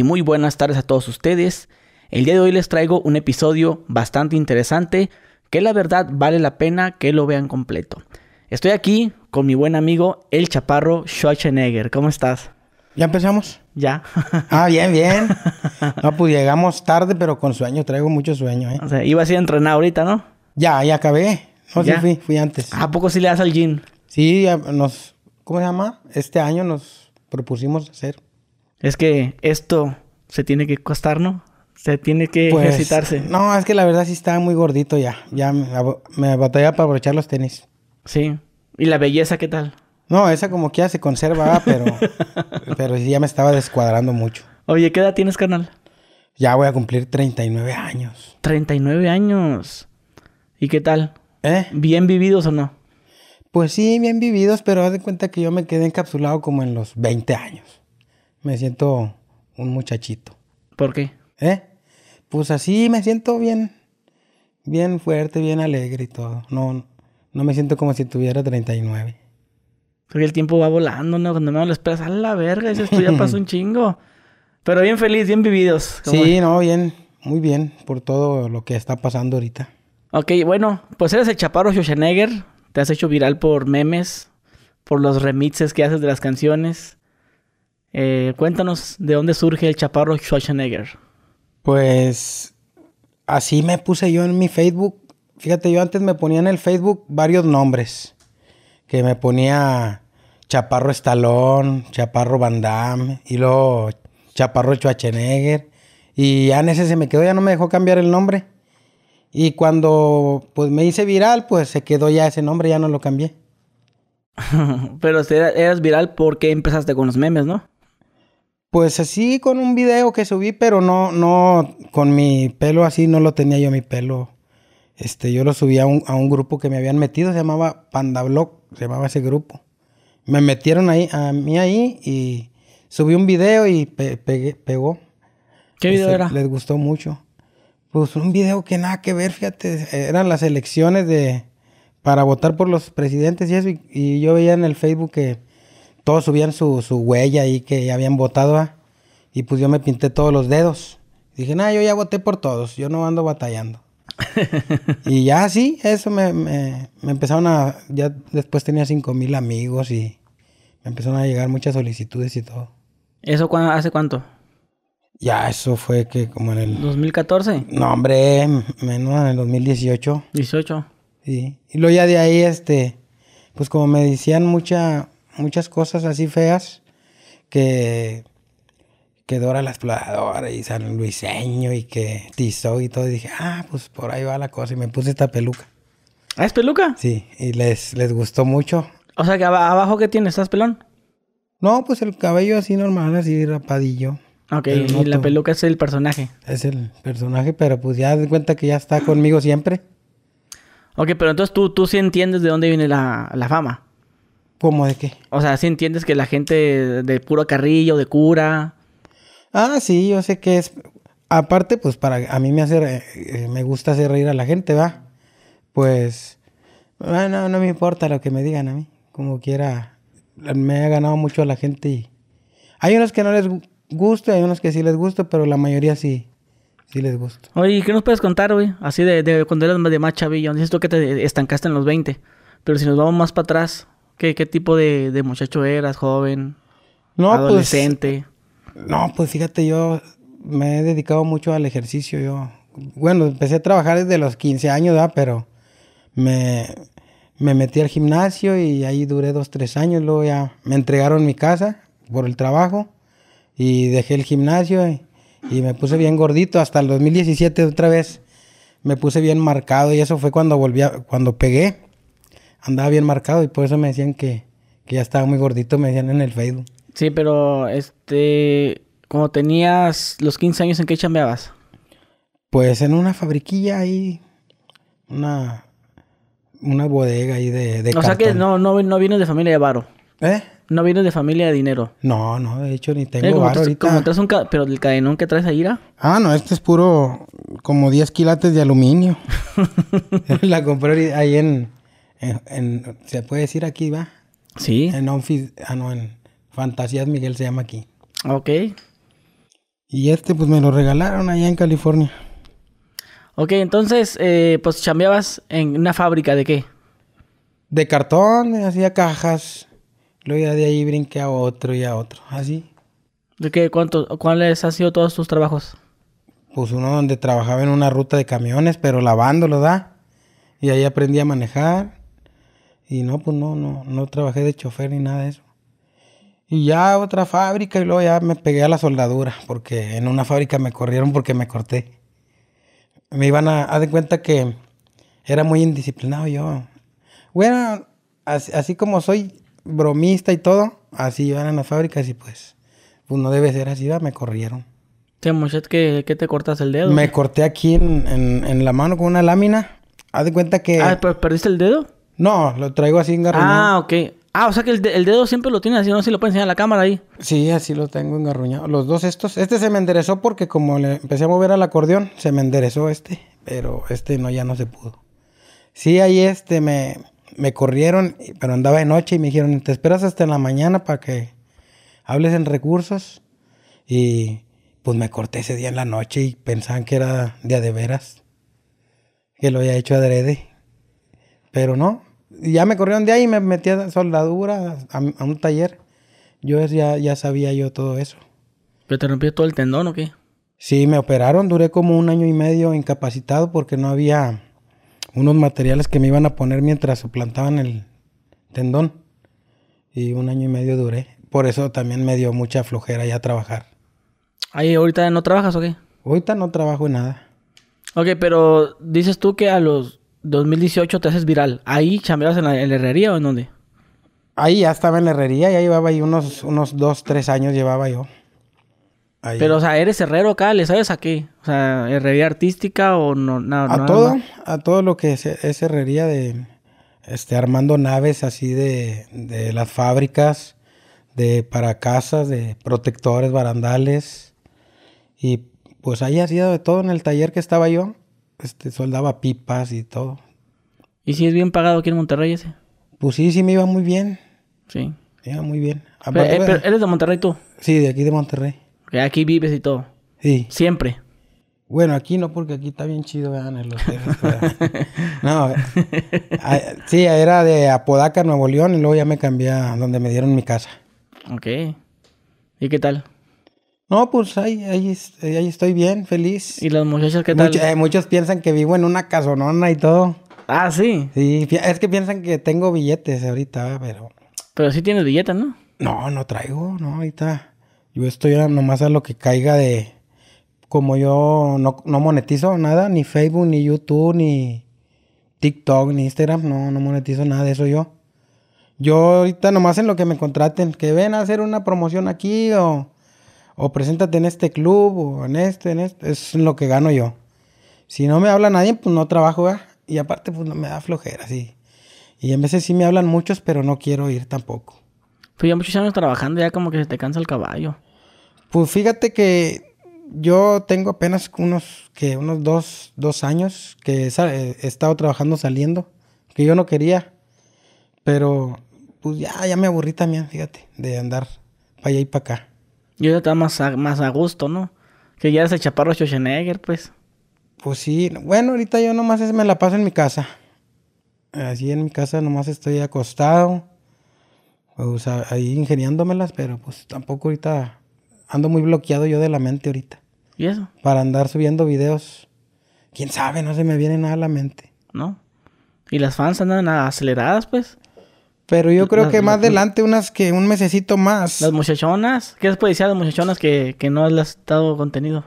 y muy buenas tardes a todos ustedes. El día de hoy les traigo un episodio bastante interesante que la verdad vale la pena que lo vean completo. Estoy aquí con mi buen amigo el chaparro Schwarzenegger. ¿Cómo estás? ¿Ya empezamos? Ya. Ah, bien, bien. No, pues llegamos tarde, pero con sueño. Traigo mucho sueño, ¿eh? o sea, ibas a ir a entrenar ahorita, ¿no? Ya, ya acabé. No, sí ¿Ya? fui, fui antes. ¿A poco sí le das al gym? Sí, ya nos... ¿Cómo se llama? Este año nos propusimos hacer. Es que esto se tiene que costar, ¿no? Se tiene que Pues, ejercitarse. No, es que la verdad sí estaba muy gordito ya. Ya me, me para abrochar los tenis. Sí. ¿Y la belleza qué tal? No, esa como que ya se conserva, ah, pero... pero sí ya me estaba descuadrando mucho. Oye, ¿qué edad tienes, carnal? Ya voy a cumplir 39 años. 39 años. ¿Y qué tal? ¿Eh? ¿Bien vividos o no? Pues sí, bien vividos, pero haz de cuenta que yo me quedé encapsulado como en los 20 años. Me siento un muchachito. ¿Por qué? ¿Eh? Pues así me siento bien, bien fuerte, bien alegre y todo. No, no me siento como si tuviera 39. Porque el tiempo va volando, ¿no? Cuando menos lo esperas, a la verga, ese esto ya pasó un chingo. Pero bien feliz, bien vividos. Sí, no, bien, muy bien por todo lo que está pasando ahorita. Ok, bueno, pues eres el chaparro Schwarzenegger. Te has hecho viral por memes, por los remixes que haces de las canciones. Eh, cuéntanos de dónde surge el chaparro Schwarzenegger. Pues así me puse yo en mi Facebook. Fíjate, yo antes me ponía en el Facebook varios nombres. Que me ponía Chaparro Estalón, Chaparro Van Damme, y luego Chaparro Schwarzenegger. Y ya en ese se me quedó, ya no me dejó cambiar el nombre. Y cuando pues me hice viral, pues se quedó ya ese nombre, ya no lo cambié. Pero eras viral porque empezaste con los memes, ¿no? Pues así con un video que subí, pero no, no, con mi pelo así, no lo tenía yo mi pelo. Este, yo lo subí a un, a un grupo que me habían metido, se llamaba Panda Blog, se llamaba ese grupo. Me metieron ahí, a mí ahí y subí un video y pe- pegó. ¿Qué video era? Les gustó mucho. Pues un video que nada que ver, fíjate, eran las elecciones de para votar por los presidentes y eso, y, y yo veía en el Facebook que todos subían su, su huella ahí que ya habían votado, ¿va? y pues yo me pinté todos los dedos. Dije, nada, yo ya voté por todos, yo no ando batallando. y ya sí, eso me, me, me empezaron a, ya después tenía cinco mil amigos y me empezaron a llegar muchas solicitudes y todo. ¿Eso cuándo- hace cuánto? Ya eso fue que como en el ¿2014? No, hombre, menos en el 2018. 18. Sí. Y luego ya de ahí, este, pues como me decían mucha, muchas cosas así feas, que, que Dora la exploradora y San Luiseño y que Tizó y todo, y dije, ah, pues por ahí va la cosa. Y me puse esta peluca. ¿Ah, es peluca? Sí, y les, les gustó mucho. O sea, que aba- abajo ¿qué tienes? ¿Estás pelón? No, pues el cabello así normal, así rapadillo. Ok, no y la peluca es el personaje. Es el personaje, pero pues ya de cuenta que ya está conmigo siempre. Ok, pero entonces tú, tú sí entiendes de dónde viene la, la fama. ¿Cómo de qué? O sea, sí entiendes que la gente de puro carrillo, de cura. Ah, sí, yo sé que es. Aparte, pues para a mí me hace eh, me gusta hacer reír a la gente, va. Pues ah, no, no me importa lo que me digan a mí. Como quiera, me ha ganado mucho a la gente y hay unos que no les gu- gusta, hay unos que sí les gusta, pero la mayoría sí, sí les gusta. Oye, ¿y ¿qué nos puedes contar, güey? Así de, de cuando eras de más chavillo. Dices tú que te estancaste en los 20. Pero si nos vamos más para atrás, ¿qué, qué tipo de, de muchacho eras? ¿Joven? No, ¿Adolescente? pues no, pues fíjate, yo me he dedicado mucho al ejercicio. Yo, bueno, empecé a trabajar desde los 15 años, ¿verdad? Pero me, me metí al gimnasio y ahí duré dos, tres años. Luego ya me entregaron mi casa por el trabajo y dejé el gimnasio y, y me puse bien gordito. Hasta el 2017 otra vez me puse bien marcado y eso fue cuando volví a, cuando pegué. Andaba bien marcado y por eso me decían que, que ya estaba muy gordito, me decían en el Facebook. Sí, pero este... Cuando tenías los 15 años, ¿en qué chambeabas? Pues en una fabriquilla ahí, una, una bodega ahí de, de o sea que no, no, no vienes de familia de varo. ¿Eh? No vienes de familia de dinero. No, no, de hecho ni Eh, tengo como, varo ahorita. como traes un ca- pero el cadenón que traes ahí, ¿ra? Ah, no, este es puro como 10 quilates de aluminio. La compré ahí en, en, en- se puede decir aquí, va. Sí. En ah, no, en Fantasías Miguel se llama aquí. Ok. Y este pues me lo regalaron allá en California. Ok, entonces, eh, pues chambeabas en una fábrica de qué? De cartón, hacía cajas. Luego ya de ahí brinqué a otro y a otro, así. ¿De qué? ¿Cuánto, ¿Cuáles han sido todos tus trabajos? Pues uno donde trabajaba en una ruta de camiones, pero lavándolo, ¿da? Y ahí aprendí a manejar. Y no, pues no, no, no trabajé de chofer ni nada de eso. Y ya otra fábrica y luego ya me pegué a la soldadura, porque en una fábrica me corrieron porque me corté. Me iban a, dar de cuenta que era muy indisciplinado yo. Bueno, así, como soy bromista y todo, así iban a las fábricas y pues, pues no debe ser así, ¿va? me corrieron. ¿Qué, ¿qué, ¿Qué te cortas el dedo? Me corté aquí en, en, la mano con una lámina. Haz de cuenta que... Ah, ¿perdiste el dedo? No, lo traigo así engarruñado. Ah, ok. Ah, o sea que el, dedo siempre lo tiene así, no sé si lo puede enseñar a la cámara ahí. Sí, así lo tengo engarruñado. Los dos estos. Este se me enderezó porque como le empecé a mover al acordeón, se me enderezó este. Pero este no, ya no se pudo. Sí, ahí este me, me corrieron, pero andaba de noche y me dijeron, te esperas hasta en la mañana para que hables en recursos. Y pues me corté ese día en la noche y pensaban que era día de veras. Que lo había hecho adrede. Pero no, ya me corrieron de ahí y me metí a soldadura, a, un taller. Yo ya, ya sabía yo todo eso. ¿Pero te rompió todo el tendón o qué? Sí, me operaron, duré como un año y medio incapacitado porque no había unos materiales que me iban a poner mientras suplantaban el tendón. Y un año y medio duré. Por eso también me dio mucha flojera ya trabajar. ¿Ahí ahorita no trabajas o qué? Ahorita no trabajo en nada. Ok, pero dices tú que a los 2018 te haces viral. ¿Ahí chambeabas en la, herrería o en dónde? Ahí ya estaba en la herrería, ya llevaba ahí unos, unos dos, tres años llevaba yo. Pero, o sea, ¿eres herrero acá? ¿Le sabes a qué? O sea, ¿herrería artística o no? Nada, a todo, a todo lo que es, herrería de... Este, armando naves así de, de las fábricas, de para casas, de protectores, barandales. Y pues ahí hacía de todo en el taller que estaba yo este, soldaba pipas y todo. ¿Y si es bien pagado aquí en Monterrey ese? Pues sí, sí me iba muy bien. Sí. Me iba muy bien. Pero, eh, ¿Eres de Monterrey tú? Sí, de aquí de Monterrey. Que aquí vives y todo. Sí. Siempre. Bueno, aquí no, porque aquí está bien chido, vean el no, sí, era de Apodaca, Nuevo León, y luego ya me cambié a donde me dieron mi casa. Ok. ¿Y qué tal? No, pues ahí, ahí, ahí estoy bien, feliz. ¿Y las muchachas qué tal? Eh, muchos piensan que vivo en una casonona y todo. Ah, sí. Sí, es que piensan que tengo billetes ahorita, pero. Pero sí tienes billetes, ¿no? No, no traigo, no, ahorita. Yo estoy nomás a lo que caiga de. Como yo no, no monetizo nada, ni Facebook, ni YouTube, ni TikTok, ni Instagram, no, no monetizo nada de eso yo. Yo ahorita nomás en lo que me contraten, que ven a hacer una promoción aquí o o preséntate en este club o en este, en este, es lo que gano yo. Si no me habla nadie, pues no trabajo, Y aparte, pues no me da flojera, sí. Y en veces sí me hablan muchos, pero no quiero ir tampoco. Pues ya muchos años trabajando, ya como que se te cansa el caballo. Pues fíjate que yo tengo apenas unos, que unos dos, dos años que he, estado trabajando saliendo, que yo no quería. Pero pues ya, ya me aburrí también, fíjate, de andar para allá y para acá. Y ahora está más a, más a gusto, ¿no? Que ya es el chaparro Schwarzenegger, pues. Pues sí. Bueno, ahorita yo nomás me la paso en mi casa. Así en mi casa nomás estoy acostado. O sea, ahí ingeniándomelas, pero pues tampoco ahorita ando muy bloqueado yo de la mente ahorita. ¿Y eso? Para andar subiendo videos. Quién sabe, no se me viene nada a la mente. ¿No? ¿Y las fans andan aceleradas, pues? Pero yo creo que más adelante, unas que un mesecito más. Las muchachonas. ¿Qué después decir a las muchachonas que, que no les ha dado contenido?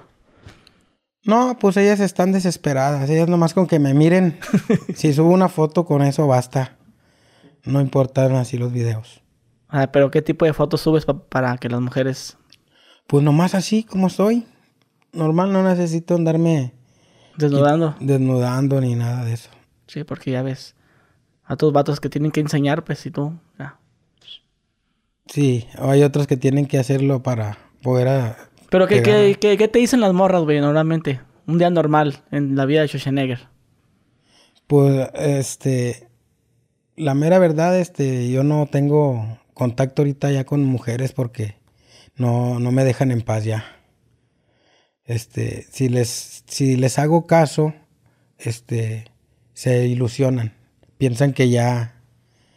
No, pues ellas están desesperadas. Ellas nomás con que me miren. si subo una foto con eso basta. No importan así los videos. Ah, pero ¿qué tipo de fotos subes para que las mujeres... Pues nomás así como soy. Normal, no necesito andarme... Desnudando. Desnudando ni nada de eso. Sí, porque ya ves a tus vatos que tienen que enseñar, pues, si tú, ya. Sí, hay otros que tienen que hacerlo para poder... A, Pero, ¿qué, qué, qué, te dicen las morras, güey, normalmente? Un día normal en la vida de Schwarzenegger. Pues, este... La mera verdad, este, yo no tengo contacto ahorita ya con mujeres porque no, no me dejan en paz ya. este, si les, si les hago caso, este, se ilusionan. Piensan que ya,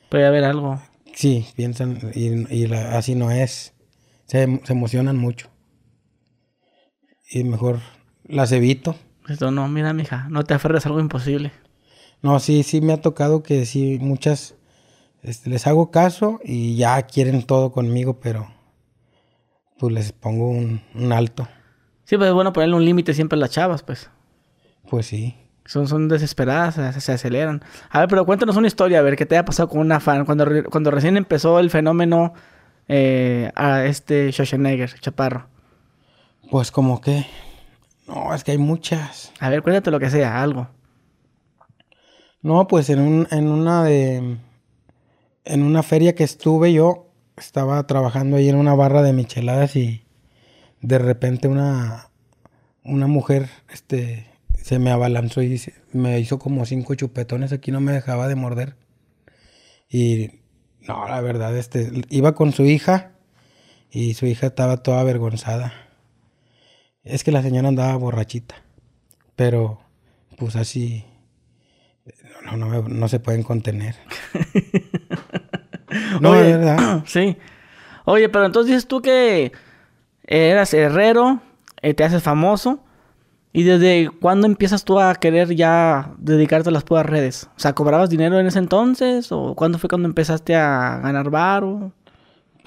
Puede haber algo. sí, piensan, y, y la- así no es. Se, se emocionan mucho. Y mejor las evito. Esto no, mira, mija, no te aferres a algo imposible. No, sí, sí me ha tocado que sí, muchas este, les hago caso y ya quieren todo conmigo, pero pues les pongo un, un alto. Sí, pues es bueno ponerle un límite siempre a las chavas, pues. Pues sí. Son, son desesperadas, se, se aceleran. A ver, pero cuéntanos una historia, a ver, ¿qué te haya pasado con una fan? Cuando, cuando recién empezó el fenómeno eh, a este Schwarzenegger, Chaparro. Pues como que... No, es que hay muchas. A ver, cuéntate lo que sea, algo. No, pues en, un, en una de... En una feria que estuve yo, estaba trabajando ahí en una barra de micheladas y de repente una, una mujer este, se me abalanzó y se- me hizo como cinco chupetones aquí, no me dejaba de morder. Y no, la verdad, este, iba con su hija y su hija estaba toda avergonzada. Es que la señora andaba borrachita, pero pues así no, no, me- no se pueden contener. no, Oye, verdad. sí. Oye, pero entonces dices tú que eras herrero, eh, te haces famoso. ¿Y desde cuándo empiezas tú a querer ya dedicarte a las puras redes? O sea, ¿cobrabas dinero en ese entonces? ¿O cuándo fue cuando empezaste a ganar varo?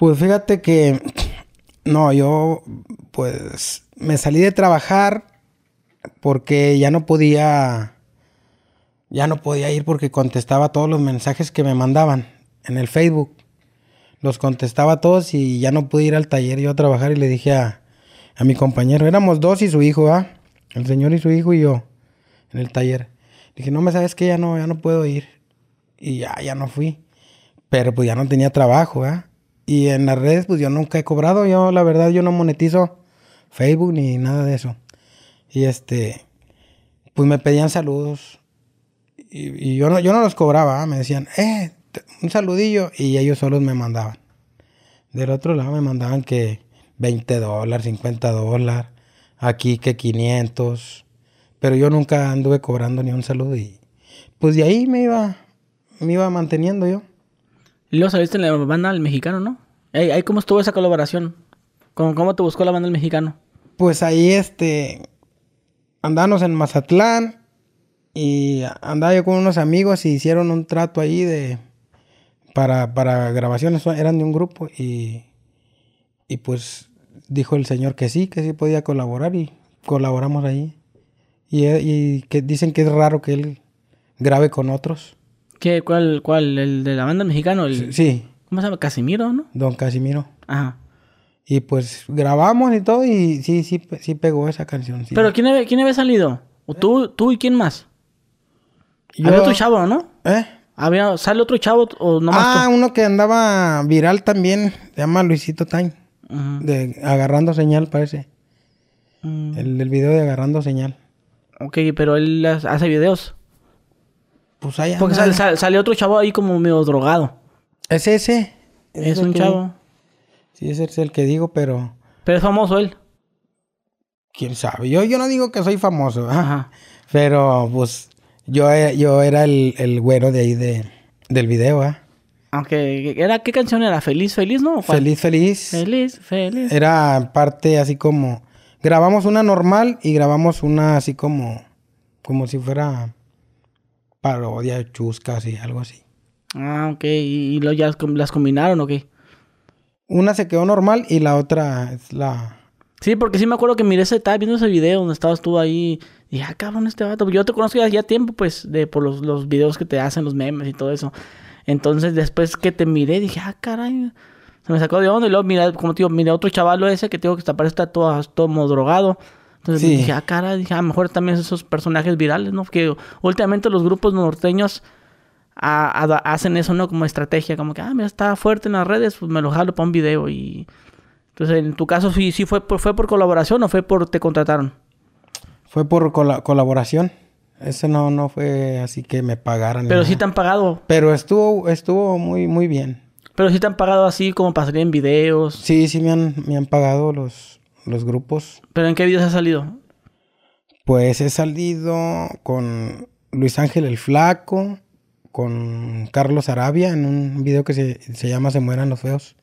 Pues fíjate que no, yo pues me salí de trabajar porque ya no podía ya no podía ir porque contestaba todos los mensajes que me mandaban en el Facebook. Los contestaba todos y ya no pude ir al taller yo a trabajar y le dije a, a mi compañero, éramos dos y su hijo, ¿ah? El señor y su hijo y yo en el taller. Dije, no me sabes que ya no, ya no puedo ir. Y ya, ya no fui. Pero pues ya no tenía trabajo, ¿ah? Y en las redes, pues yo nunca he cobrado. Yo, la verdad, yo no monetizo Facebook ni nada de eso. Y este, pues me pedían saludos. Y, y yo, no, yo no los cobraba, me decían, eh, un saludillo. Y ellos solos me mandaban. Del otro lado me mandaban que 20 dólares, 50 dólares. Aquí que 500. Pero yo nunca anduve cobrando ni un saludo. Y pues de ahí me iba, me iba manteniendo yo. Y luego saliste en la banda del mexicano, ¿no? Ey, ahí ¿Cómo estuvo esa colaboración? ¿Cómo, ¿Cómo te buscó la banda del mexicano? Pues ahí este andábamos en Mazatlán y andaba yo con unos amigos y hicieron un trato ahí de para, para grabaciones, eran de un grupo y, y pues dijo el señor que sí, que sí podía colaborar y colaboramos ahí. Y, y que dicen que es raro que él grabe con otros. ¿Qué, cuál, ¿Cuál? ¿El de la banda del mexicano? El, Sí, ¿Cómo se llama? Casimiro, ¿no? don Casimiro. Ajá. Y pues grabamos y todo y sí, sí, sí pegó esa canción. sí. ¿Pero quién, había- quién había salido? ¿O tú, ¿Tú y quién más? Yo- Había otro chavo, ¿no? ¿Eh? Había, ¿Sale otro chavo o nomás Ah, uno que andaba viral también, se llama Luisito Time, de Agarrando Señal, parece. Mm, El del video de Agarrando Señal. ok, pero él hace videos. Pues ahí Porque sale, sale- sale otro chavo ahí como medio drogado. Es ese. Es el un que- chavo. Sí, ese es el que digo, pero Pero es famoso él. quién sabe. Yo, yo no digo que soy famoso. Ajá. pero pues yo, e- yo era el, el güero de ahí de, del video, ¿ah? Aunque, ¿era, ¿qué canción era? ¿Feliz, feliz, no? Feliz, feliz. Feliz, feliz. Era parte así como... Grabamos una normal y grabamos una así como... Como si fuera parodia, chuscas y algo así. Ah, ok. ¿Y, y luego ya las com- las combinaron o qué? Una se quedó normal y la otra es la... Sí, porque sí me acuerdo que miré ese, estaba viendo ese video donde estabas tú ahí. Y dije, ah, cabrón, este vato. Yo te conozco ya, ya tiempo, pues, de por los, los videos que te hacen, los memes y todo eso. Entonces, después que te miré, dije, ah, caray. Se me sacó de onda. Y luego, mira, como te digo, miré a otro chavalo ese que te digo que que está todo, todo drogado. Entonces Sí. dije, ah, caray. Dije, a lo mejor también esos personajes virales, ¿no? Que últimamente los grupos norteños a- a- hacen eso, ¿no? Como estrategia. Como que, ah, mira, está fuerte en las redes, pues me lo jalo para un video y... Entonces, en tu caso, sí, sí fue por, fue por colaboración o fue por te contrataron. Fue por cola- colaboración. Eso no, no fue así que me pagaran. Pero sí te han pagado. Pero estuvo, estuvo muy, muy bien. Pero sí te han pagado así como para salir en videos. Sí, sí me han, me han pagado los, los grupos. Pero ¿en qué videos has salido? Pues he salido con Luis Ángel el Flaco, con Carlos Arabia en un video que se, se llama Se mueran los feos.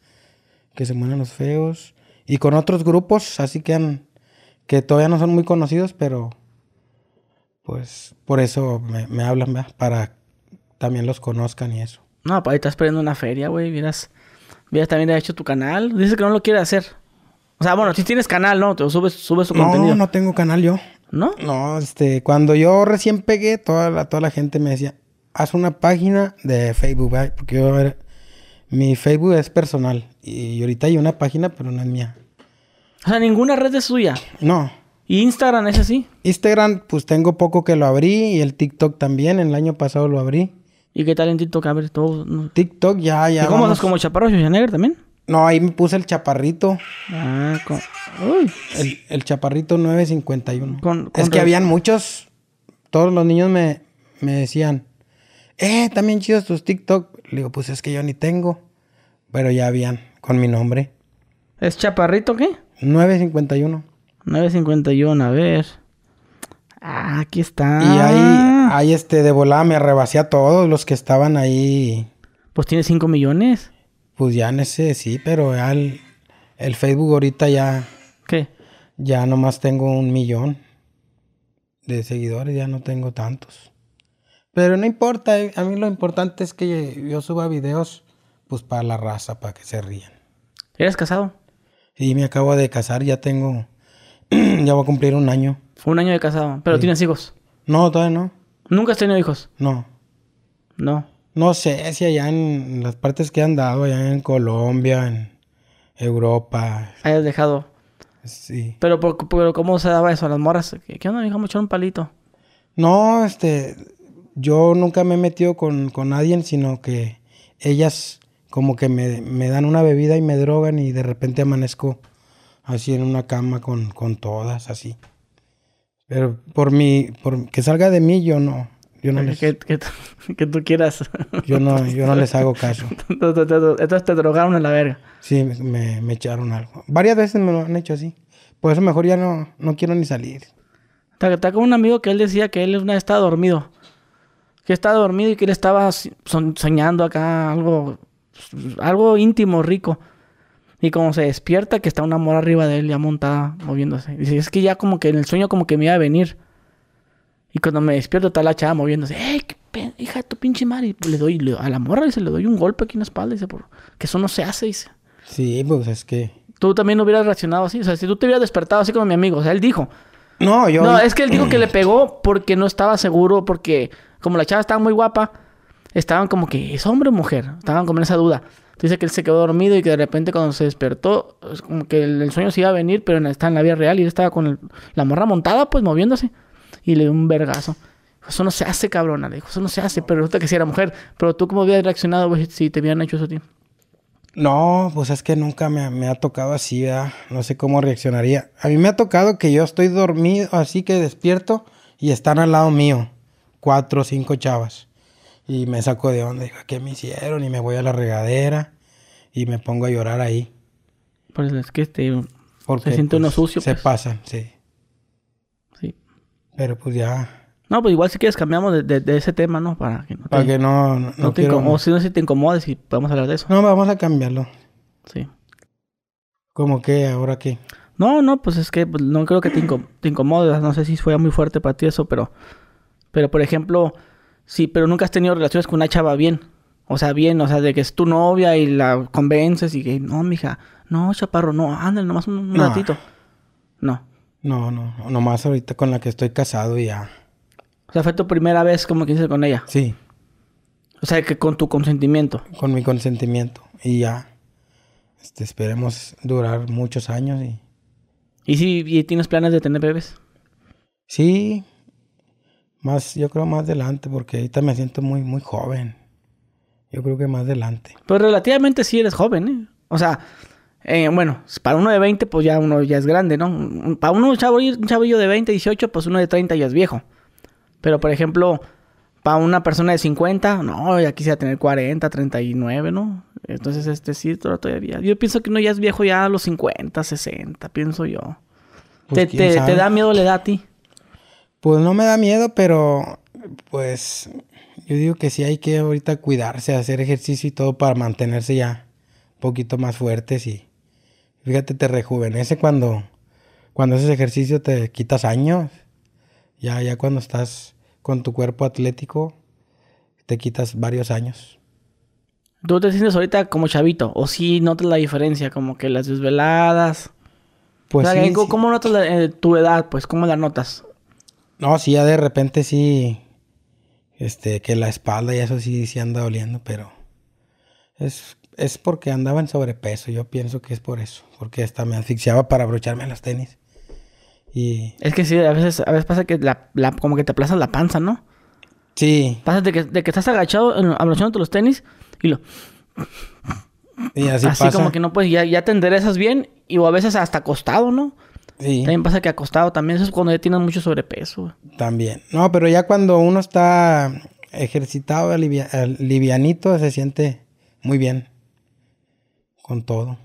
Que se mueran los feos. Y con otros grupos, así que han, que todavía no son muy conocidos, pero pues por eso me, me hablan, ¿verdad? Para también los conozcan y eso. No, pues ahí estás perdiendo una feria, güey. Miras también hecho tu canal. Dice que no lo quiere hacer. O sea, bueno, si tienes canal, ¿no? Te subes, subes su no, contenido. no tengo canal yo. ¿No? No, este, cuando yo recién pegué, toda la, toda la gente me decía, haz una página de Facebook, ¿verdad? Porque yo era- mi Facebook es personal. Y ahorita hay una página, pero no es mía. O sea, ninguna red es suya. No. ¿Y Instagram es así? Instagram, pues tengo poco que lo abrí. Y el TikTok también, el año pasado lo abrí. ¿Y qué tal en TikTok? A ver, todo. no. TikTok ya, ya. ¿Y cómo estás como Chaparro Schwarzenegger también? No, ahí me puse el chaparrito. Ah, con... Uy. El, el chaparrito 951. Con- es con que re- habían muchos. Todos los niños me, me decían, eh, también chidos tus TikTok. Le digo, pues es que yo ni tengo. Pero ya habían, con mi nombre. ¿Es Chaparrito qué? 951. 951, a ver. Ah, aquí está. Y ahí, ahí este, de volada me rebasé a todos los que estaban ahí. Pues tiene 5 millones. Pues ya en ese sí, pero ya el, el Facebook ahorita ya, ¿Qué? ya nomás tengo un millón de seguidores, ya no tengo tantos. Pero no importa, eh, a mmí lo importante es que yo suba videos, pues para la raza, para que se rían. ¿Eres casado? Y me acabo de casar, ya tengo, ya voy a cumplir un año. Un año de casado. Pero tienes hijos. No, todavía no, ¿Nunca has tenido hijos? no. No. No sé si allá en las partes que han dado, allá en Colombia, en Europa, Hayas dejado. sí. Pero, por- pero ¿cómo se daba eso a las morras? ¿Qué, qué onda, hija? Me echaron un palito. No, este, yo nunca me he metido con, con nadie, sino que ellas como que me, me dan una bebida y me drogan y de repente amanezco así en una cama con, con todas, así. Pero por mi, por que salga de mí, yo no, yo no les, Que, que, que tú quieras. yo no, yo no les hago caso. Entonces te drogaron en la verga. Sí, me, me echaron algo. Varias veces me lo han hecho así. Por eso mejor ya no, no quiero ni salir. Está, con un amigo que él decía que él una vez estaba dormido. Que estaba dormido y que él estaba soñando acá algo, algo íntimo, rico. Y como se despierta, que está una mora arriba de él ya montada, moviéndose. Dice, es que ya como que en el sueño como que me iba a venir. Y cuando me despierto está la chava moviéndose. ¡Ey, qué hija de tu pinche madre! Y le doy, le- a la morra dice, le doy un golpe aquí en la espalda. Dice, por, que eso no se hace, dice. Sí, pues es que... Tú también hubieras reaccionado así. O sea, si tú te hubieras despertado así como mi amigo. O sea, él dijo. No, yo... No, es que él dijo que le pegó porque no estaba seguro, porque como la chava estaba muy guapa, estaban como que, ¿es hombre o mujer? Estaban como en esa duda. Dice que él se quedó dormido y que de repente cuando se despertó, es como que el, sueño se iba a venir, pero está en la vida real y él estaba con el- la morra montada, pues moviéndose. Y le dio un vergazo. Eso no se hace, cabrona. Le dijo, eso no se hace, pero resulta que si era mujer. Pero tú, ¿cómo hubieras reaccionado si te hubieran hecho eso a ti? No, pues es que nunca me, me ha tocado así, ¿verdad? No sé cómo reaccionaría. A mí me ha tocado que yo estoy dormido, así que despierto y están al lado mío, cuatro o cinco chavas. Y me saco de onda, digo, ¿qué me hicieron? Y me voy a la regadera y me pongo a llorar ahí. Pues es que este, Porque Se siente uno pues, sucio, Se pues. pasan, sí. sí. Pero pues ya, No, pues igual si quieres cambiamos de, de- de ese tema, ¿no? Para que no te, para que no, no, no te quiero- incomodes. Si no, si te incomodes y podemos hablar de eso. No, vamos a cambiarlo. Sí. Como que ahora qué. No, no, pues es que pues, no creo que te, inco- te incomodes. No sé si fue muy fuerte para ti eso, pero... Pero, por ejemplo, sí, pero nunca has tenido relaciones con una chava bien. O sea, bien, o sea, de que es tu novia y la convences y que... No, mija, no, chaparro, no, ándale, nomás un, un No. ratito. No. No, no, nomás ahorita con la que estoy casado y ya. O sea, fue tu primera vez como que hiciste con ella. Sí, O sea, que con tu consentimiento. con mi consentimiento. Y ya. Este, esperemos durar muchos años y. ¿Y si y tienes planes de tener bebés? Sí. Más, yo creo más adelante, porque ahorita me siento muy, muy joven. Yo creo que más adelante. Pues relativamente sí eres joven, ¿eh? O sea, eh, bueno, para uno de 20, pues ya uno ya es grande, ¿no? Para uno, un, chavo, un chavillo de 20, 18, pues uno de 30 ya es viejo. Pero, por ejemplo, para una persona de 50, no, ya quisiera tener 40, 39, ¿no? Entonces, este sí, to- todavía. Yo pienso que uno ya es viejo ya a los 50, 60, pienso yo. Pues, ¿Te, te, te da miedo la edad a ti? Pues no me da miedo, pero pues yo digo que sí hay que ahorita cuidarse, hacer ejercicio y todo para mantenerse ya un poquito más fuertes y fíjate, te rejuvenece cuando, cuando haces ejercicio te quitas años. Ya, ya cuando estás con tu cuerpo atlético, te quitas varios años. ¿Tú te sientes ahorita como chavito? ¿O sí notas la diferencia? Como que las desveladas. Pues O sea, sí, ¿cómo, sí. cómo notas la- eh, tu edad? Pues, ¿cómo la notas? No, sí, ya de repente sí. Este, que la espalda y eso sí, sí anda doliendo, pero. Es, es porque andaba en sobrepeso. Yo pienso que es por eso. Porque hasta me asfixiaba para abrocharme las tenis. Y. Es que sí, a veces, a veces pasa que la, la- como que te aplazas la panza, ¿no? Sí. Pasa de que, de que estás agachado, abrochándote los tenis y lo... Y así, Así, pasa. como que no puedes, ya, ya te enderezas bien y o a veces hasta acostado, ¿no? Sí, También pasa que acostado también, eso es cuando ya tienes mucho sobrepeso. también. No, pero ya cuando uno está ejercitado, alivia- al- livianito, se siente muy bien. Con todo.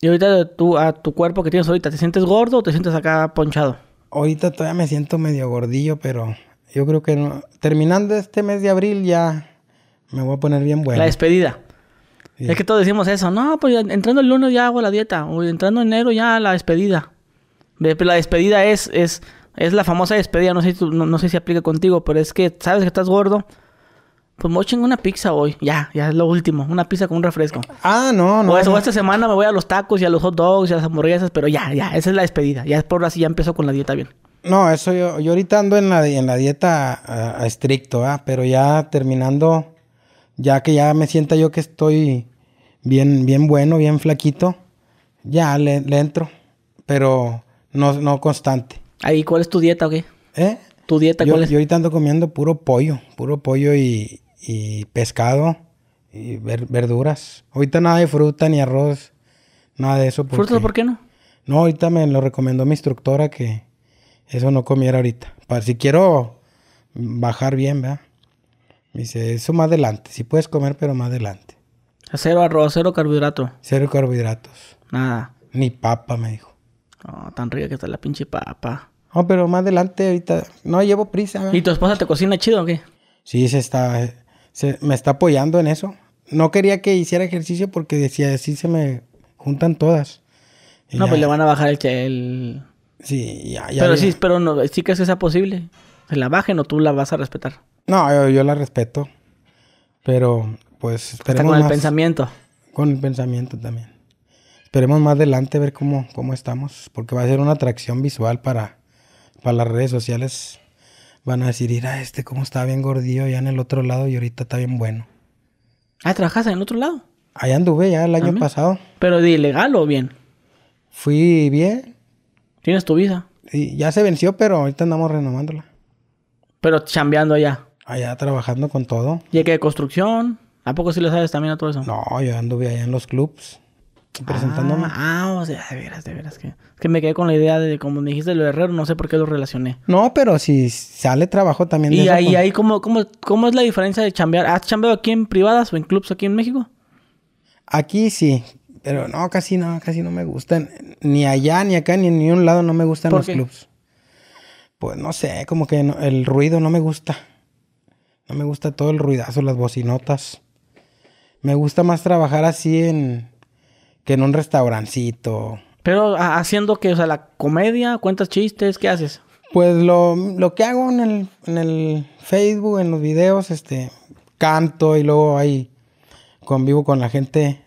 Y ahorita tú, a tu cuerpo que tienes ahorita, ¿te sientes gordo o te sientes acá ponchado? Ahorita todavía me siento medio gordillo, pero yo creo que no- terminando este mes de abril ya me voy a poner bien bueno. La despedida. Sí. Es que todos decimos eso. No, pues entrando el lunes ya hago la dieta. O entrando enero ya la despedida. Pero La despedida es, es, es la famosa despedida. No sé, si tú- no, no sé si aplica contigo, pero es que sabes que estás gordo. Pues me voy a una pizza hoy. Ya, ya es lo último. Una pizza con un refresco. Ah, no, no. o, eso, no. esta semana me voy a los tacos y a los hot dogs y a las hamburguesas. Pero ya, ya, esa es la despedida. Ya es por así, ya empezó con la dieta bien. No, eso yo, yo ahorita ando en la, en la dieta a, a estricto, ¿ah? pero ya terminando, ya que ya me sienta yo que estoy bien, bien bueno, bien flaquito, ya le, le entro, pero no, no constante. Ahí, ¿cuál es tu dieta o qué? ¿Eh? ¿Tu dieta Yo, cuál es? yo ahorita ando comiendo puro pollo, puro pollo y, y pescado y ver- verduras. Ahorita nada de fruta ni arroz, nada de eso. Porque... ¿Frutas por qué no? No, ahorita me lo recomendó mi instructora que eso no comiera ahorita. Para si quiero bajar bien, ¿verdad? Me dice, eso más adelante. Si puedes comer, pero más adelante. Cero arroz, cero carbohidrato. Cero carbohidratos. Nada. Ni papa, me dijo. Oh, tan rica que está la pinche papa. No, pero más adelante ahorita. No llevo prisa, ¿verdad? ¿Y tu esposa te cocina chido o qué? Sí, se está. se- me está apoyando en eso. No quería que hiciera ejercicio porque decía, así se me juntan todas. Y No, ya- pues le van a bajar el... el... Sí, ya, ya. pero sí, pero no, sí crees que sea posible. Que la bajen o tú la vas a respetar. No, yo, yo la respeto. Pero, pues, Está con el más- pensamiento. Con el pensamiento también. Esperemos más adelante ver cómo, cómo estamos. Porque va a ser una atracción visual para, para las redes sociales. Van a decir, mira, este cómo está bien gordillo allá en el otro lado y ahorita está bien bueno. Ah, trabajas en el otro lado. Allá anduve ya el año pasado. Pero de ilegal o bien. Fui bien. Tienes tu visa. Y ya se venció, pero ahorita andamos renovándola. Pero chambeando allá. Allá trabajando con todo. ¿Y que de construcción? ¿A poco sí le sabes también a todo eso? No, yo anduve allá en los clubs. Presentándome. Ah, ah, o sea, de veras, de veras. Que, es que me quedé con la idea de, como me dijiste, lo de herrero, no sé por qué lo relacioné. No, pero si sale trabajo también de Y eso, ahí, pues- ahí ¿cómo, cómo, ¿cómo es la diferencia de chambear? ¿Has chambeado aquí en privadas o en clubs aquí en México? Aquí sí, pero no, casi no, casi no me gustan. Ni allá, ni acá, ni en ni un lado no me gustan ¿Por los qué? clubs. Pues no sé, como que no- el ruido no me gusta. No me gusta todo el ruidazo, las bocinotas. Me gusta más trabajar así en que en un restaurancito. Pero a- haciendo que, o sea, la comedia, cuentas chistes, ¿qué haces? Pues lo, lo que hago en el, en el Facebook, en los videos, este, canto y luego ahí convivo con la gente.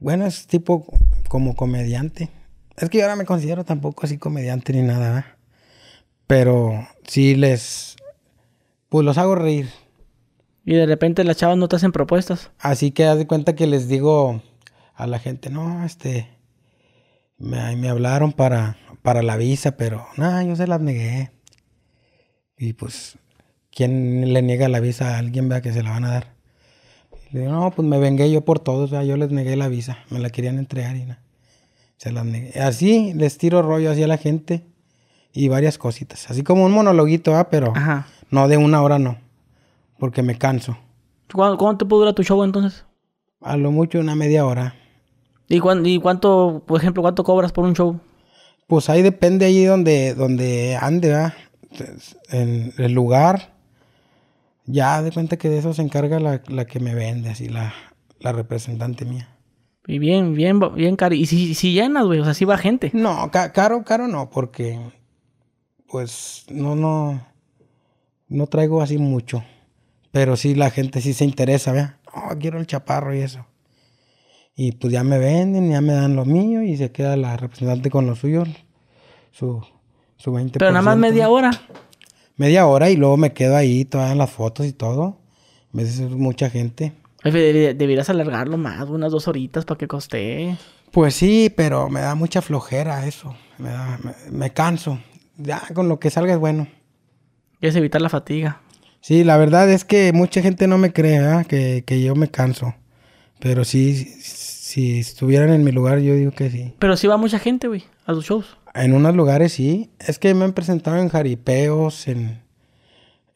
Bueno, es tipo como comediante. Es que yo ahora me considero tampoco así comediante ni nada, ¿verdad? Pero sí les... Pues los hago reír. Y de repente las chavas no te hacen propuestas. Así que haz de cuenta que les digo a la gente, no, este... Me, me hablaron para, para la visa, pero nada, yo se las negué. Y pues, ¿quién le niega la visa a alguien vea que se la van a dar? Le digo, no, pues me vengué yo por todos, o sea, yo les negué la visa, me la querían entregar y nada. Se las negué. Así les tiro rollo hacia la gente y varias cositas. Así como un monologuito, ¿ah? Pero Ajá. no de una hora, no. Porque me canso. ¿Cuánto, cuánto puede durar tu show entonces? A lo mucho una media hora. ¿Y, cuán- ¿Y cuánto, por ejemplo, cuánto cobras por un show? Pues ahí depende ahí donde, donde ande, ¿verdad? en el lugar. Ya de cuenta que de eso se encarga la, la que me vende, así la, la representante mía. Y bien, bien, bien caro. Y si, si llenas, güey, o sea, si va gente. No, ca- caro, caro no, porque pues no, no, no traigo así mucho. Pero sí la gente sí se interesa, ¿vea? Oh, quiero el chaparro y eso. Y pues ya me venden, ya me dan lo mío y se queda la representante con lo suyo, su, su 20%. Pero nada más media hora. Media hora y luego me quedo ahí, todas las fotos y todo. A veces es mucha gente. Deberías alargarlo más, unas dos horitas para que coste. Pues sí, pero me da mucha flojera eso. Me, da- me, me canso. Ya con lo que salga es bueno. Quieres evitar la fatiga. Sí, la verdad es que mucha gente no me cree que, que yo me canso. Pero sí, si estuvieran en mi lugar, yo digo que sí. Pero sí va mucha gente, güey, a tus shows. En unos lugares sí. Es que me han presentado en jaripeos, en,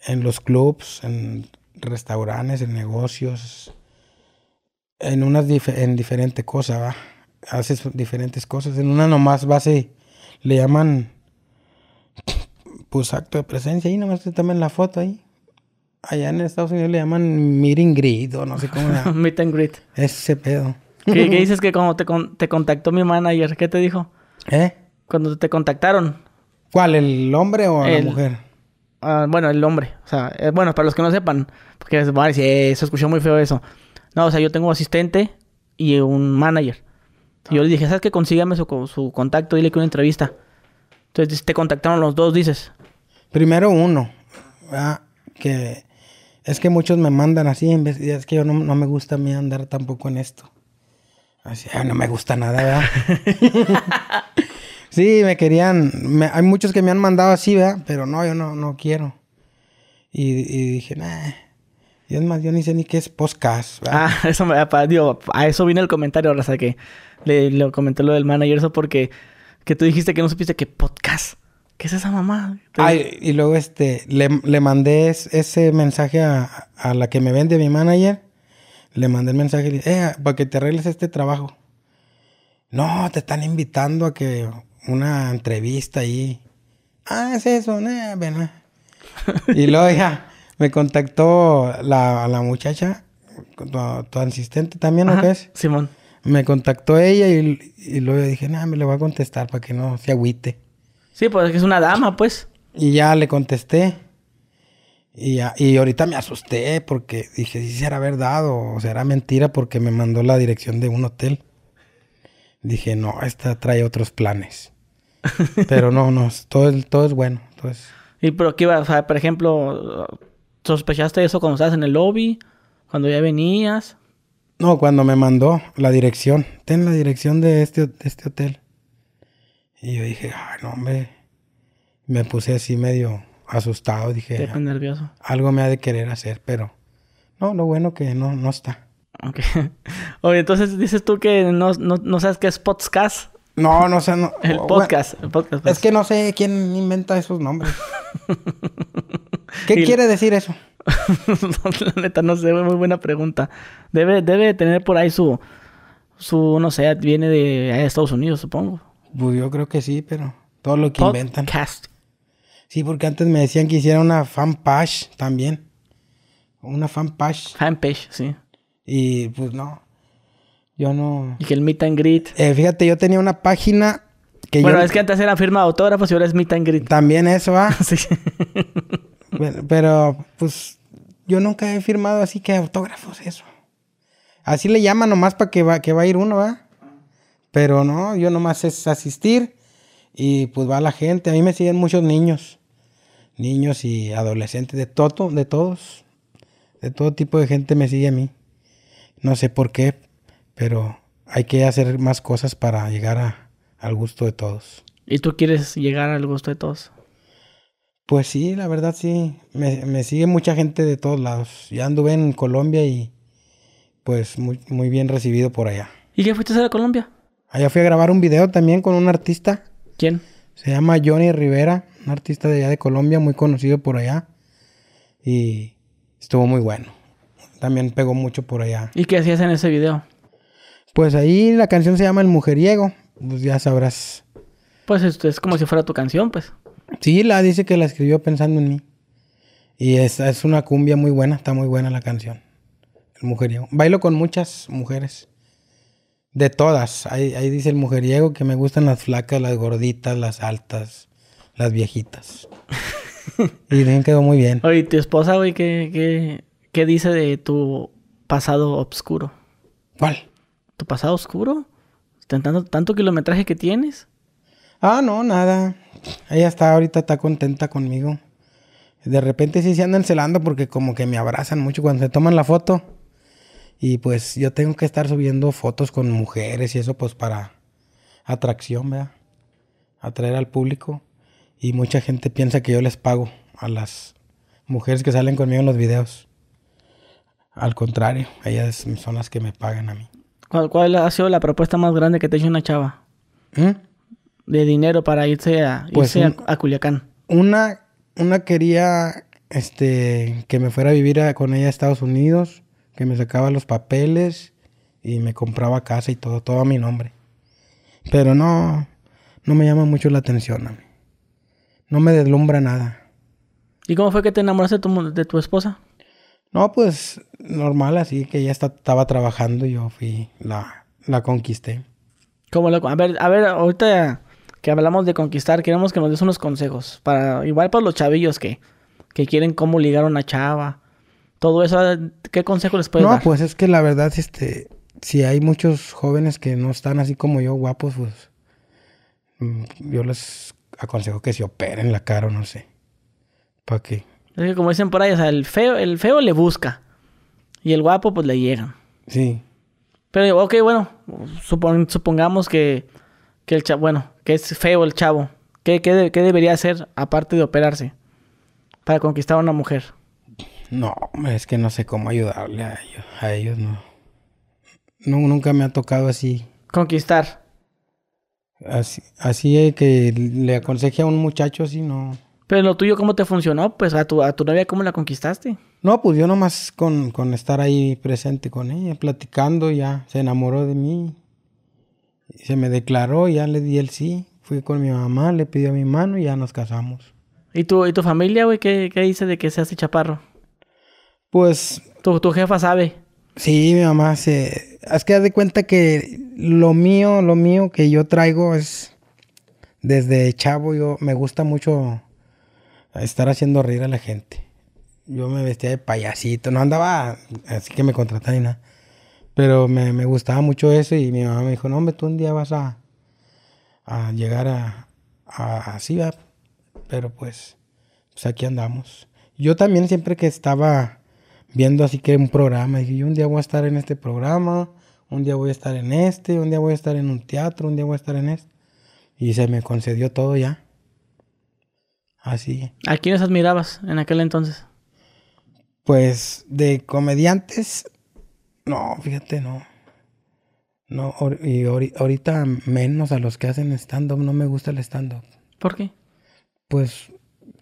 en los clubs, en restaurantes, en negocios. En unas dif- en diferentes cosas, ¿va? Haces diferentes cosas. En una nomás base, le llaman, pues acto de presencia. Ahí nomás te toman la foto ahí. Allá en Estados Unidos le llaman meeting greet o no sé cómo. Meet and greet. Ese pedo. ¿Qué, qué dices que cuando te, con- te contactó mi manager, qué te dijo? ¿Eh? Cuando te contactaron, ¿Cuál? ¿El hombre o El- la mujer? Ah, bueno, el hombre. O sea, eh, bueno, para los que no sepan, porque se van a decir, "Eh, se escuchó muy feo eso. No, o sea, yo tengo asistente y un manager. Y yo le dije, ¿sabes qué? Consígame su, su contacto, dile que una entrevista. Entonces te contactaron los dos, dices. Primero uno, ¿verdad? que es que muchos me mandan así, en vez, es que yo no, no me gusta a mí andar tampoco en esto. Así, no me gusta nada, ¿verdad? sí, me querían, hay muchos que me han mandado así, ¿verdad? Pero no, yo no, no quiero. Y, y dije, nah, y es más, yo ni sé ni qué es podcast, ¿verdad? Ah, eso me digo, a eso vine el comentario, Raza, que le, le comenté lo del manager, eso porque que tú dijiste que no supiste que podcast. ¿Qué es esa mamá? Ay, y luego este, le, le mandé es- ese mensaje a, a la que me vende mi manager. Le mandé el mensaje y le dije, eh, para que te arregles este trabajo. No, te están invitando a que una entrevista ahí. Ah, es eso, nah, ven, ah". Y luego ya me contactó la, la muchacha, tu, tu asistente también, ¿o Ajá, qué es? Simón. Me contactó ella y, y luego dije, nah, me le voy a contestar para que no se agüite. Sí, pues es que es una dama, pues. Y ya le contesté. Y, ya, y ahorita me asusté porque dije, si será verdad o será mentira porque me mandó la dirección de un hotel. Dije, no, esta trae otros planes. Pero no, no, todo, es- todo es bueno. todo es- Y pero qué iba, o sea, por ejemplo, ¿sospechaste eso cuando estabas en el lobby? Cuando ya venías. No, cuando me mandó la dirección, ten la dirección de este, de este hotel. Y yo dije, ay, no, hombre. Me puse así medio asustado. Dije, Te nervioso. algo me ha de querer hacer, pero no, lo bueno que no, no está. Ok. Oye, entonces dices tú que no, no, no sabes qué es podcast. No, no sé, no. El podcast. El podcast bueno, pues. es que no sé quién inventa esos nombres. ¿Qué Y- quiere decir eso? la neta, no sé, muy buena pregunta. Debe, debe tener por ahí su, su, no sé, viene de de Estados Unidos, supongo. Pues yo creo que sí, pero todo lo que inventan. Podcast. Sí, porque antes me decían que hiciera una fanpage también. Una fanpage. Fanpage, sí. Y pues no. Yo no. Y que el meet and greet. Eh, fíjate, yo tenía una página que Bueno, yo. es que antes era firma de autógrafos y ahora es meet and greet. También eso, va. Sí. Pero, pero, pues, yo nunca he firmado así que autógrafos, eso. Así le llaman nomás para que va, que va a ir uno, ¿va? Pero no, yo nomás es asistir y pues va la gente. A mí me siguen muchos niños. Niños y adolescentes, de todo, de todos. De todo tipo de gente me sigue a mí. No sé por qué, pero hay que hacer más cosas para llegar a- al gusto de todos. y tú quieres llegar al gusto de todos. Pues sí, la verdad sí. Me, me sigue mucha gente de todos lados. Ya anduve en Colombia y pues muy, muy bien recibido por allá. ¿Y qué fuiste a hacer a Colombia? Allá fui a grabar un video también con un artista. ¿Quién? Se llama Johnny Rivera, un artista de allá de Colombia, muy conocido por allá. Y estuvo muy bueno. También pegó mucho por allá. ¿Y qué hacías en ese video? Pues ahí la canción se llama El Mujeriego. Pues ya sabrás. Pues esto es como si fuera tu canción, pues. Sí, la dice que la escribió pensando en mí. Y es, es una cumbia muy buena, está muy buena la canción. El mujeriego. Bailo con muchas mujeres. De todas. Ahí, ahí dice el mujeriego que me gustan las flacas, las gorditas, las altas, las viejitas. y bien quedó muy bien. Oye, ¿tu esposa, güey, qué, qué, qué dice de tu pasado oscuro? ¿Cuál? ¿Tu pasado oscuro? ¿Tanto, tanto kilometraje que tienes? Ah, no, nada. Ella está ahorita, está contenta conmigo. De repente sí se andan celando porque como que me abrazan mucho cuando se toman la foto. Y pues yo tengo que estar subiendo fotos con mujeres y eso pues para atracción, ¿verdad? Atraer al público. Y mucha gente piensa que yo les pago a las mujeres que salen conmigo en los videos. Al contrario, ellas son las que me pagan a mí. ¿Cuál, cuál ha sido la propuesta más grande que te ha hecho una chava? ¿Mm? De dinero para irse a, Pues irse a- un- a Culiacán. Una, una quería este, que me fuera a vivir a- con ella a Estados Unidos, que me sacaba los papeles y me compraba casa y todo, todo a mi nombre. Pero no, no me llama mucho la atención a mí. No me deslumbra nada. ¿Y cómo fue que te enamoraste de tu, de tu esposa? No, pues normal, así que ella está- estaba trabajando y yo fui, la, la conquisté. ¿Cómo lo- a ver, a ver, ahorita que hablamos de conquistar, queremos que nos des unos consejos. Para, igual para los chavillos que, que quieren cómo ligar a una chava. Todo eso, ¿qué consejo les puedes no, dar? pues es que la verdad, este, si hay muchos jóvenes que no están así como yo, guapos, pues mm, yo les aconsejo que se operen la cara o no sé. ¿Para qué? Es que como dicen por ahí, o sea, el feo, el feo le busca. Y el guapo, pues le llega. Sí. Pero, ok, bueno, supon- supongamos que, que el chavo, bueno, que es feo el chavo. ¿Qué, qué, de- qué debería hacer aparte de operarse para conquistar a una mujer? No, es que no sé cómo ayudarle a ellos, a ellos no. no. Nunca me ha tocado así. Conquistar. Así, así que le aconseje a un muchacho así, no. Pero lo tuyo, ¿cómo te funcionó? Pues a tu, a tu novia, ¿cómo la conquistaste? No, pues yo nomás con, con estar ahí presente con ella, platicando, ya se enamoró de mí. Se me declaró, ya le di el sí. Fui con mi mamá, le pidió mi mano y ya nos casamos. ¿Y tu, y tu familia, güey, qué, qué dice de que seas chaparro? Pues Tu, tu jefa sabe. sí, mi mamá se... Es que haz de cuenta que lo mío, lo mío que yo traigo es... Desde chavo yo me gusta mucho estar haciendo reír a la gente. Yo me vestía de payasito, no andaba así que me contrataban ni nada. Pero me, me gustaba mucho eso y mi mamá me dijo, no, hombre, tú un día vas a, a llegar a, a así, ¿va?". Pero pues, pues aquí andamos. Yo también siempre que estaba viendo así que un programa, dije, yo un día voy a estar en este programa, un día voy a estar en este, un día voy a estar en un teatro, un día voy a estar en este. Y se me concedió todo ya. Así. ¿A quiénes admirabas en aquel entonces? Pues de comediantes, no, fíjate, no. No, y ahori- ahorita menos a los que hacen stand-up, no me gusta el stand-up. ¿Por qué? Pues,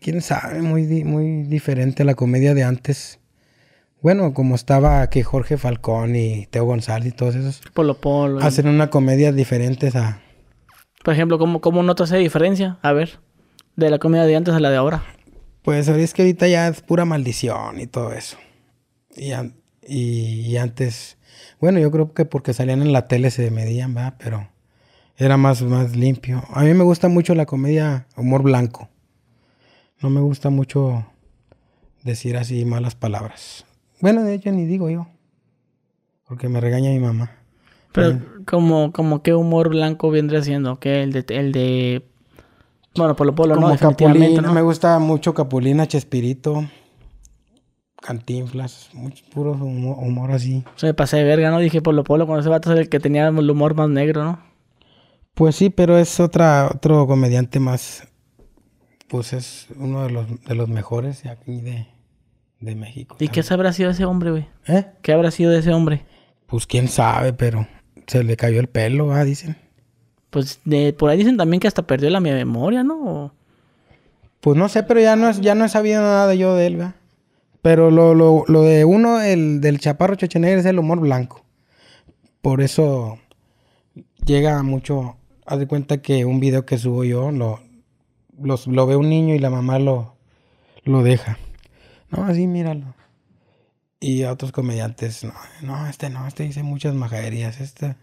quién sabe, muy, muy diferente a la comedia de antes. Bueno, como estaba que Jorge Falcón y Teo González y todos esos, Polo Polo. hacen una comedia diferente a... Por ejemplo, ¿cómo, ¿cómo notas esa diferencia? A ver, de la comida de antes a la de ahora. Pues ahorita es que ahorita ya es pura maldición y todo eso. Y, an- y, y antes, bueno, yo creo que porque salían en la tele se medían, ¿verdad? Pero era más, más limpio. A mí me gusta mucho la comedia humor blanco. No me gusta mucho decir así malas palabras. Bueno, de hecho ni digo yo. Porque me regaña mi mamá. Pero, como, como qué humor blanco vendría siendo? ¿Qué? El de, el de... Bueno, Polo Polo, ¿no? Como Definitivamente, Capulina, ¿no? me gusta mucho Capulina, Chespirito, Cantinflas, mucho, puro humor, humor así. Se me pasé de verga, ¿no? Dije Polo Polo, cuando ese vato es el que tenía el humor más negro, ¿no? Pues sí, pero es otra, otro comediante más, pues es uno de los, de los mejores de aquí de, de México. ¿Y qué habrá sido ese hombre, güey? ¿Eh? ¿Qué habrá sido de ese hombre? Pues quién sabe, pero se le cayó el pelo, ah, dicen. Pues de, por ahí dicen también que hasta perdió la memoria, ¿no? O- Pues no sé, pero ya no, es, ya no he sabido nada yo de él, ¿verdad? Pero lo, lo, lo de uno, el del chaparro Schwarzenegger, es el humor blanco. Por eso llega mucho. Haz de cuenta que un video que subo yo, lo los, lo ve un niño y la mamá lo, lo deja. No, así míralo. Y otros comediantes, no, no, este no, este dice muchas majaderías, este,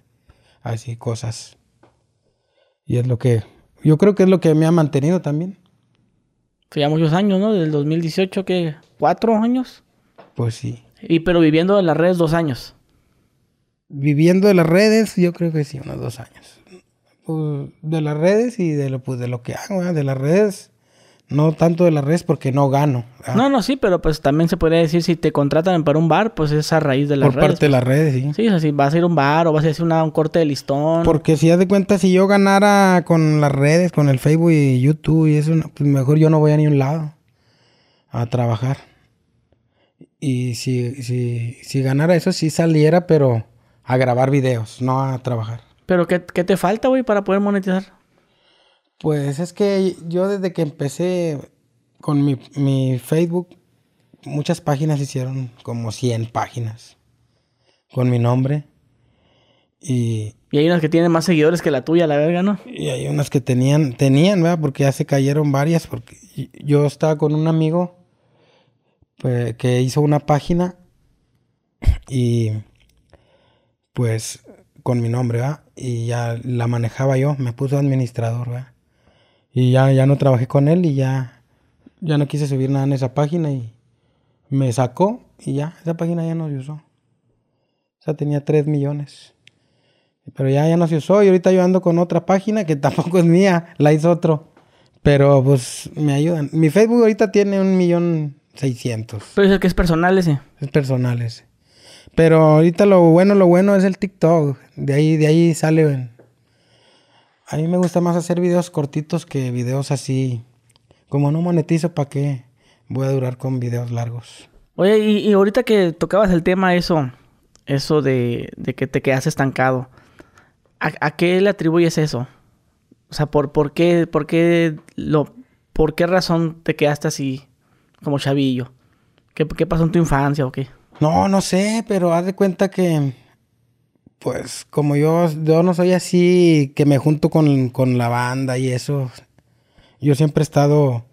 así cosas. Y es lo que, yo creo que es lo que me ha mantenido también. Fue ya muchos años, ¿no? Del 2018, que ¿Cuatro años? Pues sí. Y pero viviendo en las redes dos años. Viviendo de las redes, yo creo que sí, unos dos años. Pues, de las redes y de lo, pues, de lo que hago, de las redes no tanto de las redes porque no gano. No, no, sí, pero pues también se podría decir si te contratan para un bar, pues es a raíz de las redes. Por parte de las redes, sí. Sí, o sea, si vas a ir a un bar o vas a hacer un corte de listón. Porque si haz de cuenta, si yo ganara con las redes, con el Facebook y YouTube y eso, pues mejor yo no voy a ni un lado a trabajar. Y si, si, si ganara eso, sí saliera, pero a grabar videos, no a trabajar. ¿Pero qué, qué te falta, güey, para poder monetizar? Pues es que yo desde que empecé con mi, Facebook, muchas páginas hicieron como 100 páginas con mi nombre. Y, y hay unas que tienen más seguidores que la tuya, la verga, ¿no? Y hay unas que tenían, tenían, ¿verdad? Porque ya se cayeron varias, porque yo estaba con un amigo pues, que hizo una página y pues con mi nombre, ¿verdad? Y ya la manejaba yo, me puso administrador, ¿verdad? Y ya, ya no trabajé con él y ya, ya no quise subir nada en esa página y me sacó y ya, esa página ya no se usó. O sea, tenía 3 millones. Pero ya, ya no se usó y ahorita yo ando con otra página que tampoco es mía, la hizo otro. Pero pues me ayudan. Mi Facebook ahorita tiene un millón seiscientos. Pero es el que es personal ese. Es personal ese. Pero ahorita lo bueno, lo bueno es el TikTok. De ahí, de ahí sale a mí me gusta más hacer videos cortitos que videos así. Como no monetizo, ¿para qué voy a durar con videos largos? Oye, y, ahorita que tocabas el tema eso, eso de, que te quedas estancado, ¿a, qué le atribuyes eso? O sea, ¿por, por, qué, por, qué lo, ¿por qué razón te quedaste así como chavillo? ¿Qué, ¿Qué pasó en tu infancia o qué? No, no sé, pero haz de cuenta que pues como yo, yo no soy así que me junto con, la banda y eso, yo siempre he estado,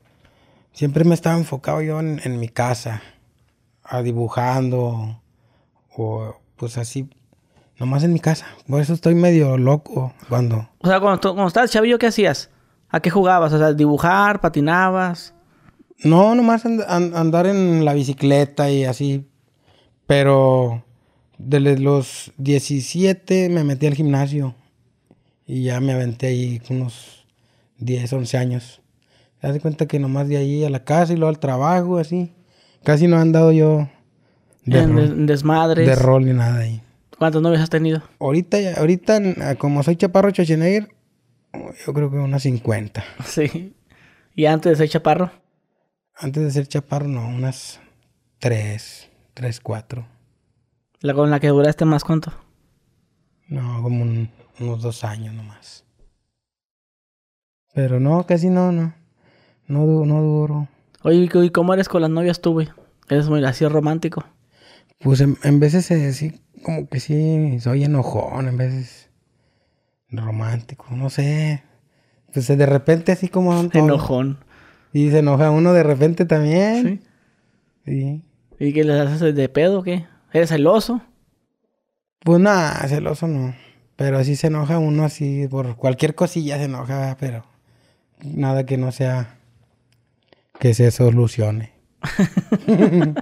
siempre me he estado enfocado yo en, mi casa, a dibujando o pues así, nomás en mi casa. Por eso estoy medio loco cuando... O sea, cuando, cuando estabas chavillo, ¿qué hacías? ¿A qué jugabas? O sea, dibujar, patinabas. No, nomás andar en la bicicleta y así. Pero desde los 17 me metí al gimnasio y ya me aventé ahí unos 10, 11 años. Te das cuenta que nomás de ahí a la casa y luego al trabajo, así. Casi no he andado yo de en desmadres. De rol ni nada ahí. ¿Cuántos novios has tenido? Ahorita, ahorita como soy chaparro Schwarzenegger, yo creo que unas 50. Sí. ¿Y antes de ser chaparro? Antes de ser chaparro, no, unas 3, 3, 4. ¿La con la que duraste más cuánto? No, como unos dos años nomás. Pero no, casi no, no. No, no duro. Oye, ¿y cómo eres con las novias tú, güey? ¿Eres muy así romántico? Pues en, veces sí, como que sí, soy enojón, en veces romántico, no sé. Pues de repente así como... Enojón. Y se enoja uno de repente también. Sí. Sí. ¿Y qué les haces de pedo o qué? ¿Eres celoso? Pues nada, celoso no. Pero así se enoja uno así por cualquier cosilla se enoja, pero nada que no sea que se solucione.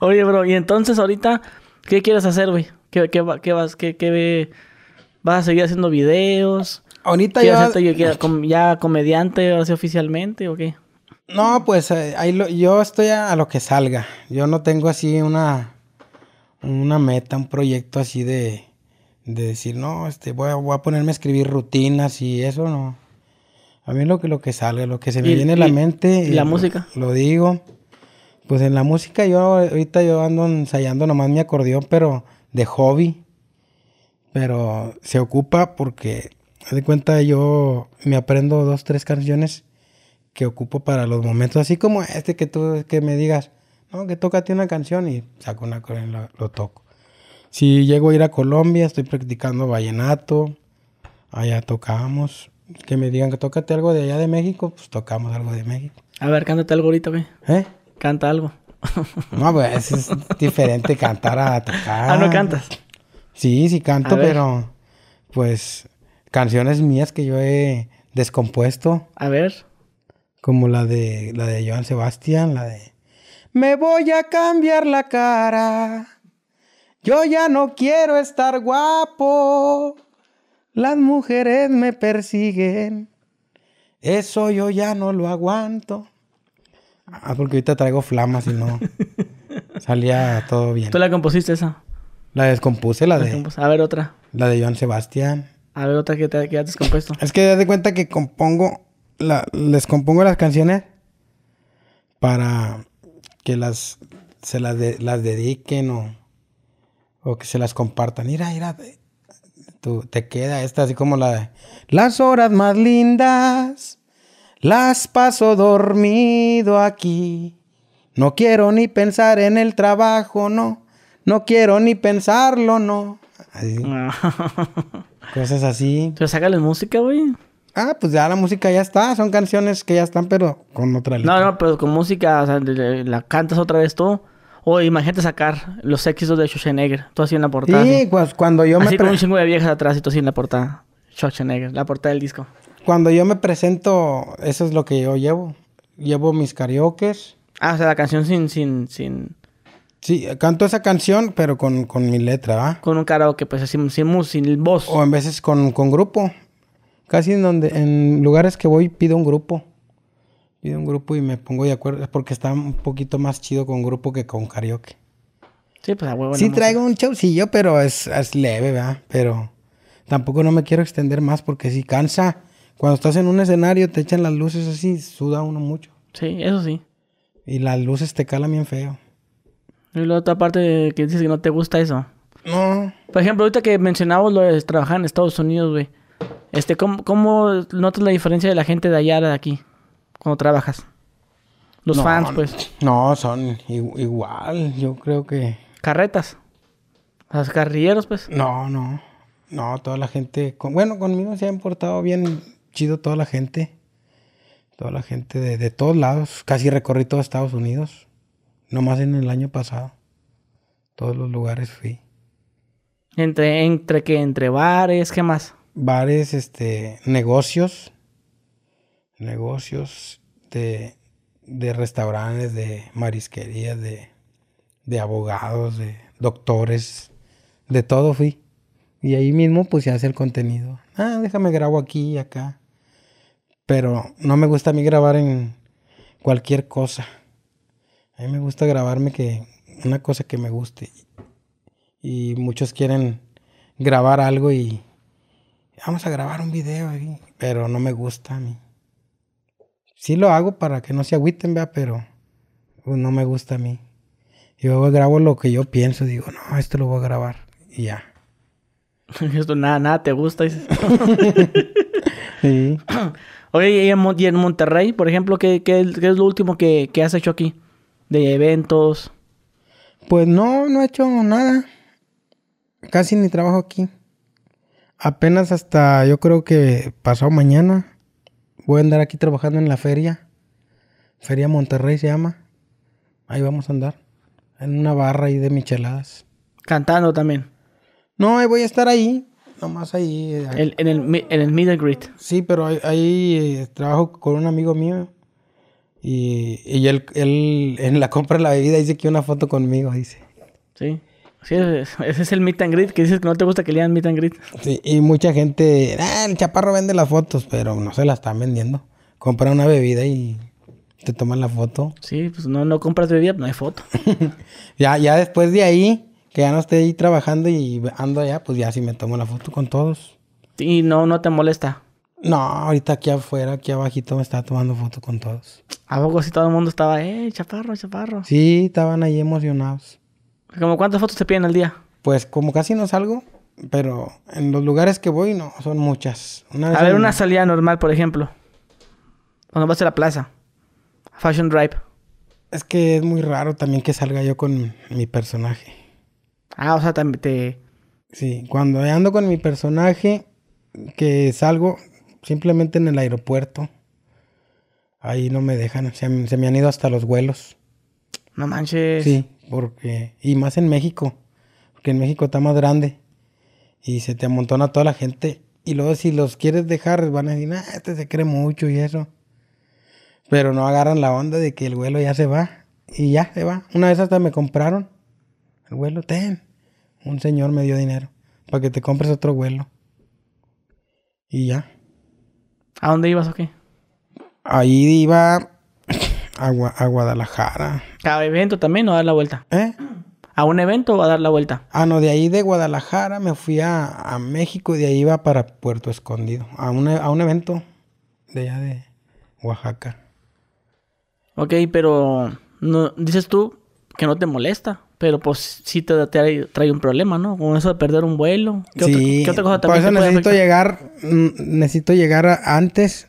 Oye, bro, y entonces ahorita, ¿qué quieres hacer, güey? ¿Qué, qué, qué, vas, qué, qué, vas a seguir haciendo videos? Ahorita ya... ya comediante, así oficialmente o qué? No, pues eh, ahí yo estoy a, lo que salga. Yo no tengo así una una meta, un proyecto así de, de decir, no, este, voy a, voy a ponerme a escribir rutinas y eso no. A mí lo que, lo que sale, lo que se me viene a la mente. ¿Y la música? Lo digo. Pues en la música yo ahorita yo ando ensayando nomás mi acordeón, pero de hobby. Pero se ocupa porque, de cuenta, yo me aprendo dos, tres canciones que ocupo para los momentos, así como este que tú que me digas, no, que tócate una canción y saco una canción y lo, toco. Si llego a ir a Colombia, estoy practicando vallenato. Allá tocamos. Que me digan que tócate algo de allá de México, pues tocamos algo de México. A ver, cántate algo ahorita, güey. ¿Eh? Canta algo. No, pues es diferente cantar a tocar. Ah, ¿no cantas? Sí, sí canto, pero pues canciones mías que yo he descompuesto, A ver. como la de la de Joan Sebastián, la de Me voy a cambiar la cara. Yo ya no quiero estar guapo. Las mujeres me persiguen. Eso yo ya no lo aguanto. Ah, porque ahorita traigo flamas y no salía todo bien. ¿Tú la compusiste esa? La descompuse, la La de, A ver, otra. la de Joan Sebastián. A ver, otra que te que ya te has compuesto. Es que das de cuenta que compongo, la- les compongo las canciones para que las se las, de- las dediquen o, o que se las compartan. Mira, mira, tú, te queda esta así como la de Las horas más lindas las paso dormido aquí. No quiero ni pensar en el trabajo, no. No quiero ni pensarlo, no. Así, cosas así. Pero sácale música, güey. Ah, pues ya la música ya está. Son canciones que ya están, pero con otra letra. No, no, pero con música, o sea, la cantas otra vez tú. O imagínate sacar los éxitos de Schwarzenegger. Tú así en la portada. Sí, así. pues cuando yo me Así con un chingo de viejas atrás y tú así en la portada. Schwarzenegger, la portada del disco. cuando yo me presento, eso es lo que yo llevo. Llevo mis karaokes. Ah, o sea, la canción sin, sin, sin... Sí, canto esa canción, pero con, con mi letra, ¿va? Con un karaoke, pues así, sin, sin voz. O en veces con, con grupo. Casi en donde, en lugares que voy pido un grupo. Pido un grupo y me pongo de acuerdo. Porque está un poquito más chido con grupo que con karaoke. Sí, pues a huevo. Sí traigo un showcillo, pero es, es leve, ¿verdad? Pero tampoco no me quiero extender más porque si cansa. Cuando estás en un escenario te echan las luces así, suda uno mucho. Sí, eso sí. Y las luces te calan bien feo. Y la otra parte que dices que no te gusta eso. No, Por ejemplo, ahorita que mencionamos lo de trabajar en Estados Unidos, güey. Este, ¿cómo, ¿cómo notas la diferencia de la gente de allá a la de aquí? Cuando trabajas. Los No, fans, pues. no, son igual. Yo creo que... Carretas. Los carrilleros, pues. No, no. No, toda la gente... con- bueno, conmigo se han portado bien chido toda la gente. Toda la gente de, de todos lados. Casi recorrí todo Estados Unidos. Nomás en el año pasado. Todos los lugares fui. Entre, entre que entre bares, ¿qué más? Bares, este, negocios. Negocios de, de restaurantes, de marisquerías, de, de abogados, de doctores. De todo fui. Y ahí mismo pues se hace el contenido. Ah, déjame grabo aquí y acá. Pero no me gusta a mí grabar en cualquier cosa. A mí me gusta grabarme que una cosa que me guste. Y muchos quieren grabar algo y vamos a grabar un video ahí, pero no me gusta a mí. Sí lo hago para que no se agüiten, vea, pero pues, no me gusta a mí. Yo grabo lo que yo pienso, digo, no, esto lo voy a grabar y ya. Esto nada, nada te gusta. dices. Sí. Oye, y en, Mon- y en Monterrey, por ejemplo, ¿qué, qué, qué es lo último que, que has hecho aquí? De eventos. Pues no, no he hecho nada. Casi ni trabajo aquí. Apenas hasta yo creo que pasado mañana voy a andar aquí trabajando en la feria. Feria Monterrey se llama. Ahí vamos a andar. En una barra ahí de micheladas. Cantando también. No, ahí voy a estar ahí. Nomás ahí. eh, El- en, el, en el Meet and Greet. Sí, pero ahí, ahí, eh, trabajo con un amigo mío. Y, y él, él en la compra de la bebida dice que una foto conmigo, dice. Sí. Sí, ese es el Meet and Greet, que dices que no te gusta que le digan Meet and Greet. Sí, y mucha gente, ah, el chaparro vende las fotos, pero no se la están vendiendo. Compra una bebida y te toman la foto. Sí, pues no, no compras bebida, no hay foto. ya, ya después de ahí, que ya no esté ahí trabajando y ando allá, pues ya sí me tomo la foto con todos. Y no, no te molesta. No, ahorita aquí afuera, aquí abajito me estaba tomando foto con todos. ¿A poco si todo el mundo estaba, eh, chaparro, chaparro? Sí, estaban ahí emocionados. ¿Como cuántas fotos te piden al día? Pues como casi no salgo, pero en los lugares que voy, no, son muchas. Una vez A ver, en- una salida normal, por ejemplo. Cuando vas a la plaza. Fashion Drive. Es que es muy raro también que salga yo con mi personaje. Ah, o sea, también te... Sí, cuando ando con mi personaje, que salgo, simplemente en el aeropuerto. Ahí no me dejan, se, se me han ido hasta los vuelos. No manches. Sí, porque. Y más en México. Porque en México está más grande. Y se te amontona toda la gente. Y luego, si los quieres dejar, van a decir, ah, este se cree mucho y eso. Pero no agarran la onda de que el vuelo ya se va. Y ya se va. Una vez hasta me compraron. El vuelo, ten. Un señor me dio dinero. Para que te compres otro vuelo. Y ya. ¿A dónde ibas o qué? Ahí iba a, Gua- a Guadalajara. ¿A evento también o a dar la vuelta? ¿Eh? ¿A un evento o a dar la vuelta? Ah, no, de ahí de Guadalajara me fui a, a México y de ahí iba para Puerto Escondido. A un, a un evento de allá de Oaxaca. Ok, pero no, dices tú que no te molesta, pero pues sí te trae, trae un problema, ¿no? Con eso de perder un vuelo. ¿Qué, sí, otra, qué otra cosa por también eso te puede necesito llegar, mm, necesito llegar antes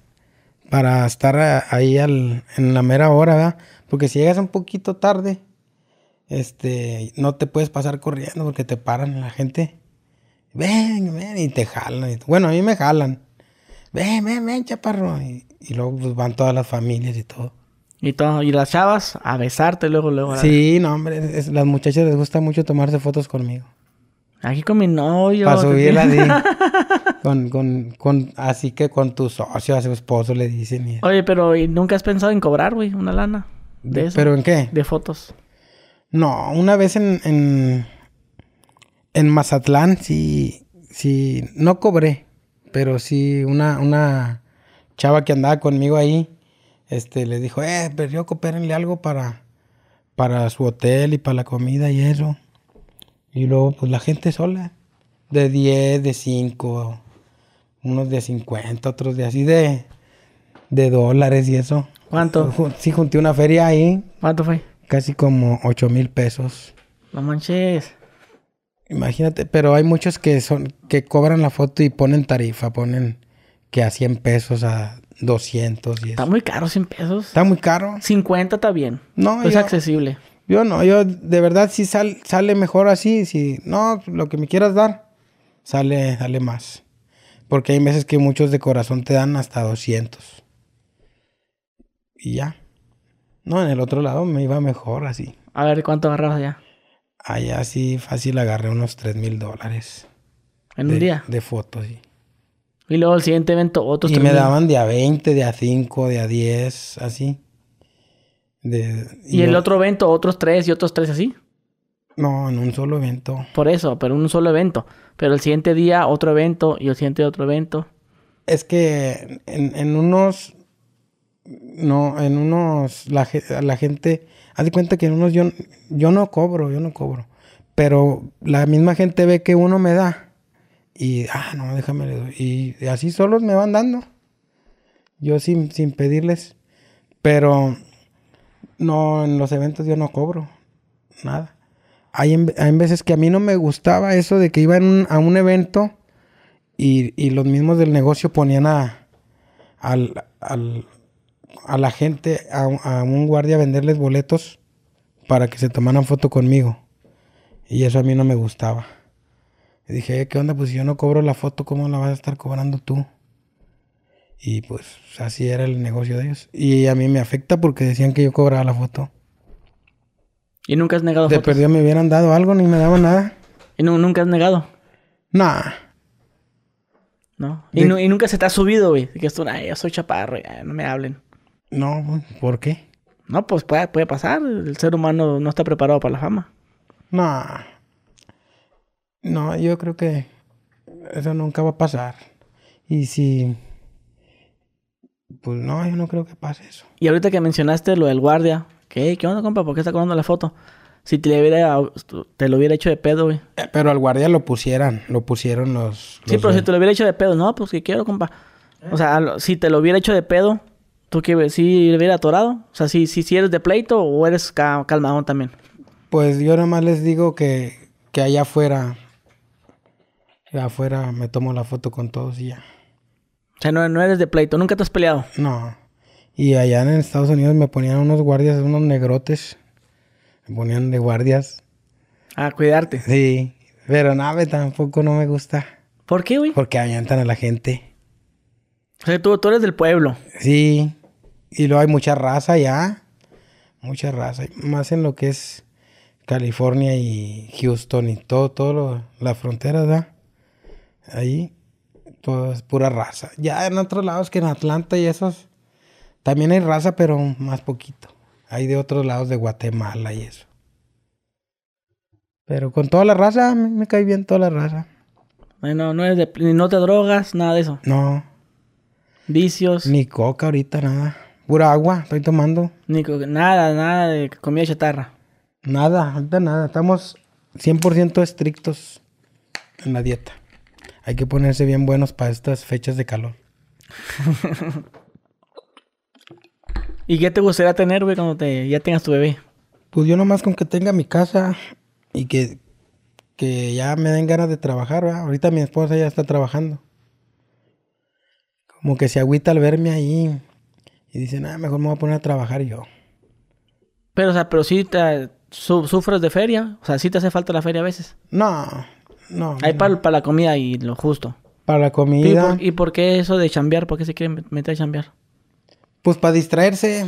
para estar ahí al- en la mera hora, ¿verdad? Porque si llegas un poquito tarde, este, no te puedes pasar corriendo porque te paran la gente. Ven, ven, y te jalan. Bueno, a mí me jalan. Ven, ven, ven, chaparro. Y, y luego pues, van todas las familias y todo. Y, todo, y las chavas a besarte luego, luego. Sí, no, hombre, es- las muchachas les gusta mucho tomarse fotos conmigo. Aquí con mi novio. Para subirla así. con, con, con, así que con tu socio, a su esposo le dicen. y- Oye, pero ¿y nunca has pensado en cobrar, güey, una lana? De eso. ¿Pero en qué? De fotos. No, una vez en, en, en Mazatlán sí, sí, no cobré, pero sí una, una chava que andaba conmigo ahí, este, le dijo, eh, pero yo coopérenle algo para, para su hotel y para la comida y eso. Y luego, pues la gente sola, de 10, de 5, unos de 50, otros de así de, de dólares y eso. ¿Cuánto? Sí, junté una feria ahí, ¿Cuánto fue? casi como 8 mil pesos. No manches. Imagínate, pero hay muchos que son que cobran la foto y ponen tarifa, ponen que a 100 pesos, a 200 y Está muy caro, 100 pesos. Está muy caro. 50 está bien. No, es yo, accesible. yo no, yo de verdad sí sal- sale mejor así, si no, lo que me quieras dar, sale, sale más. Porque hay veces que muchos de corazón te dan hasta 200. Y ya. No, en el otro lado me iba mejor así. A ver, ¿cuánto agarrabas allá? Allá sí fácil agarré unos 3 mil dólares. En de, un día. De fotos, sí. Y luego el siguiente evento, otros Y me daban de a 20, de a 5, de a 10, así. De, Y el otro evento, otros tres y otros tres así. No, en un solo evento. Por eso, pero un solo evento. Pero el siguiente día, otro evento. Y el siguiente, otro evento. Es que en, en unos... No, en unos... La, la gente... Haz de cuenta que en unos yo, yo no cobro, yo no cobro. Pero la misma gente ve que uno me da. Y, ah, no, déjame. Y así solos me van dando. Yo sin, sin pedirles. Pero no, en los eventos yo no cobro. Nada. Hay, hay veces que a mí no me gustaba eso de que iba a un evento y, y los mismos del negocio ponían a, al, al- a la gente, a, un- a un guardia a venderles boletos para que se tomaran foto conmigo. Y eso a mí no me gustaba. Y dije, ¿qué onda? Pues si yo no cobro la foto, ¿cómo la vas a estar cobrando tú? Y pues así era el negocio de ellos. Y a mí me afecta porque decían que yo cobraba la foto. Y nunca has negado De fotos. perdido me hubieran dado algo, ni me daban nada. Y nu- nunca has negado. Nah. ¿No? Y, De- y nunca se te ha subido, güey. Que esto, ay, yo soy chaparro, ya, no me hablen. No, ¿por qué? No, pues puede, puede pasar. El ser humano no está preparado para la fama. No. No, yo creo que eso nunca va a pasar. Y si... Pues no, yo no creo que pase eso. Y ahorita que mencionaste lo del guardia, ¿qué? ¿Qué onda, compa? ¿Por qué está cobrando la foto? Si te, hubiera, te lo hubiera hecho de pedo, güey. Eh, Pero al guardia lo pusieran, lo pusieron los... Sí, pero de- si te lo hubiera hecho de pedo, no, pues que quiero, compa. O sea, si te lo hubiera hecho de pedo, ¿tú qué? ¿Sí le hubiera atorado? O sea, si, si, si eres de pleito o eres ca- calmadón también. Pues yo nada más les digo que, que allá afuera... Allá afuera me tomo la foto con todos y ya. O sea, no, no eres de pleito, nunca te has peleado. No. Y allá en Estados Unidos me ponían unos guardias, unos negrotes. Me ponían de guardias. A cuidarte. Sí. Pero nada, tampoco no me gusta. ¿Por qué, güey? Porque avientan a la gente. O sea, tú, tú eres del pueblo. Sí. Y luego hay mucha raza ya. Mucha raza. Más en lo que es California y Houston y todo, todo lo, la frontera, ¿verdad? Ahí, todo es pura raza. Ya en otros lados que en Atlanta y esos, también hay raza, pero más poquito. Hay de otros lados de Guatemala y eso. Pero con toda la raza, me, me cae bien toda la raza. Bueno, no eres de, ni no te drogas, nada de eso. No, Vicios, ni coca ahorita, nada. Pura agua, estoy tomando. ni co- nada, nada de comida chatarra. Nada, ahorita nada. Estamos 100% estrictos en la dieta. Hay que ponerse bien buenos para estas fechas de calor. ¿Y qué te gustaría tener, güey, cuando te, ya tengas tu bebé? Pues yo nomás con que tenga mi casa y que, que ya me den ganas de trabajar, ¿verdad? Ahorita mi esposa ya está trabajando. Como que se agüita al verme ahí y dice, nada, mejor me voy a poner a trabajar yo. Pero, o sea, pero sí te, su- sufres de feria. O sea, sí te hace falta la feria a veces. No, no. Hay no. para, para la comida y lo justo. Para la ¿Y comida. por, y por qué eso de chambear? ¿Por qué se quiere met- meter a chambear? Pues para distraerse.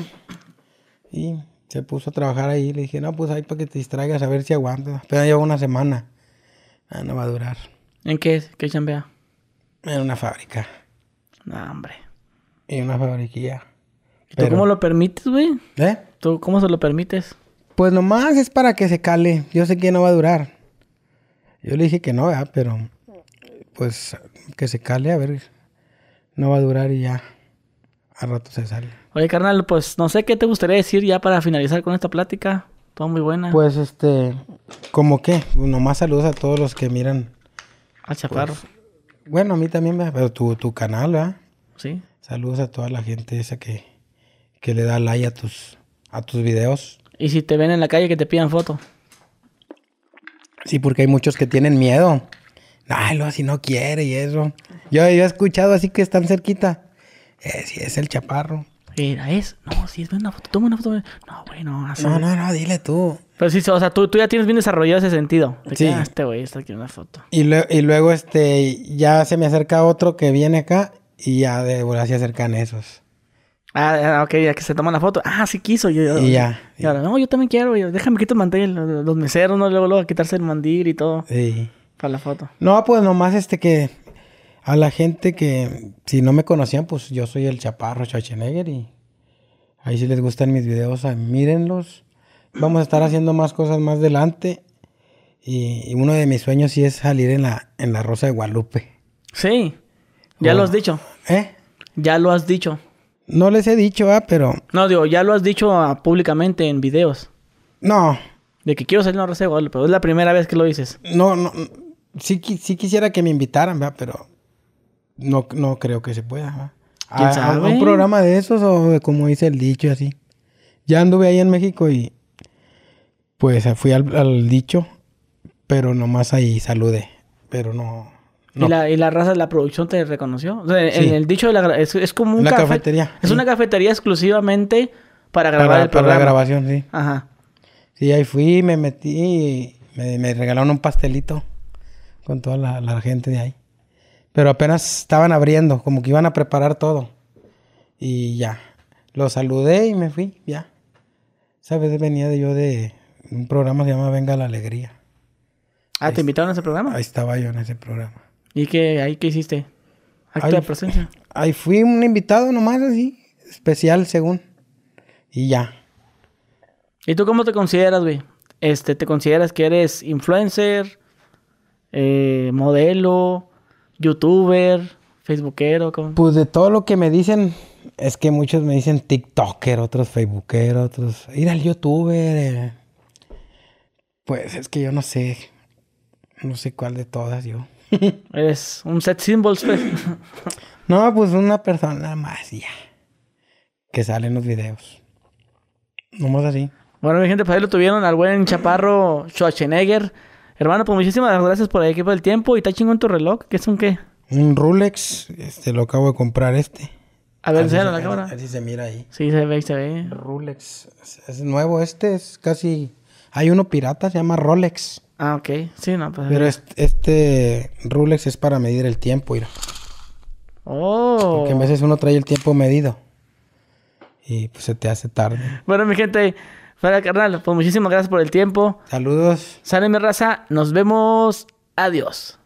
Y se puso a trabajar ahí. Le dije, no, pues ahí para que te distraigas a ver si aguanta. Pero lleva una semana. Ah, no va a durar. ¿En qué, qué chambea? En una fábrica. No, hombre. Y una fabriquilla. ¿Y tú cómo lo permites, güey? ¿Eh? ¿Tú cómo se lo permites? Pues nomás es para que se cale. Yo sé que no va a durar. Yo le dije que no, ¿verdad? Pero pues que se cale, a ver. No va a durar y ya. A rato se sale. Oye, carnal, pues no sé qué te gustaría decir ya para finalizar con esta plática. Todo muy buena. Pues este, como que, nomás saludos a todos los que miran. Al chaparro. Bueno, a mí también, ¿verdad? pero tu, tu canal, ¿verdad? Sí. Saludos a toda la gente esa que, que le da like a tus, a tus videos. Y si te ven en la calle que te pidan foto. Sí, porque hay muchos que tienen miedo. Ay, lo si no quiere y eso. Yo, yo he escuchado así que están cerquita. Eh, si es el chaparro. Mira, es. No, si es una foto, toma una foto. No, güey, no. así. No, no, no, dile tú. Pero sí, o sea, tú, tú ya tienes bien desarrollado ese sentido. De que, Sí. ah, este güey está aquí una foto. Y, y luego este, ya se me acerca otro que viene acá y ya de volada se acercan esos. Ah, ah, ok, ya que se toma la foto. Ah, sí quiso. Yo, yo- Y ya. Y ahora, no, yo también quiero. Déjame quitar el mantel. Los, meseros, ¿no? Luego, luego a quitarse el mandil y todo. Sí. Para la foto. No, pues nomás este que a la gente que si no me conocían, pues yo soy el chaparro Schwarzenegger y ahí si les gustan mis videos, ah, mírenlos. Vamos a estar haciendo más cosas más adelante y, y uno de mis sueños sí es salir en la, en la Rosa de Guadalupe. Sí. Ya Oh. lo has dicho. ¿Eh? Ya lo has dicho. No les he dicho, ah, pero No, digo, ya lo has dicho ah, públicamente en videos. no, De que quiero salir la Rosa de Guadalupe, pero es la primera vez que lo dices. no, no, sí, sí quisiera que me invitaran, ¿verdad? pero no, no creo que se pueda. ¿verdad? ¿Quién A- a- a sabe? un programa de esos o de como dice el dicho y así. Ya anduve ahí en México y pues fui al, al dicho, pero nomás ahí saludé, pero no. No. ¿Y, la, y la raza de la producción te reconoció. O sea, en el dicho de la es, es como un Una café- cafetería, Es sí. una cafetería exclusivamente para grabar para, el para programa. la grabación, sí. Ajá. Sí, ahí fui, me metí y me, me regalaron un pastelito con toda la, la gente de ahí. Pero apenas estaban abriendo, como que iban a preparar todo. Y ya, lo saludé y me fui, ya. Esa vez venía de yo de un programa que se llama Venga la Alegría. Ah, ¿te invitaron a ese programa? Ahí estaba yo en ese programa. ¿Y qué, ahí qué hiciste? Acto Ahí- de presencia. Ahí fui un invitado nomás así, especial según. Y ya. ¿Y tú cómo te consideras, güey? Este, ¿te consideras que eres influencer, eh, modelo, youtuber, facebookero? ¿cómo? Pues de todo lo que me dicen, es que muchos me dicen TikToker, otros Facebooker, otros ir al YouTuber. eh. Pues es que yo no sé, no sé cuál de todas yo. Eres un set symbols, pues. No, pues una persona más ya. Que sale en los videos. Nomás así. Bueno, mi gente, pues ahí lo tuvieron al buen chaparro Schwarzenegger. Hermano, pues muchísimas gracias por el equipo del tiempo. Y está chingón tu reloj. ¿Qué es un qué? Un Rolex, este lo acabo de comprar este. A ver, enséñalo a la cámara. Así se mira ahí. Sí, se ve, se ve. Rolex. Es, es nuevo, este es casi. Hay uno pirata, se llama Rolex. Ah, ok. Sí, no, pues. Pero este, este Rolex es para medir el tiempo, mira. Oh. Porque a veces uno trae el tiempo medido. Y pues se te hace tarde. Bueno, mi gente, fuera carnal, pues muchísimas gracias por el tiempo. Saludos. Sale mi raza, nos vemos. Adiós.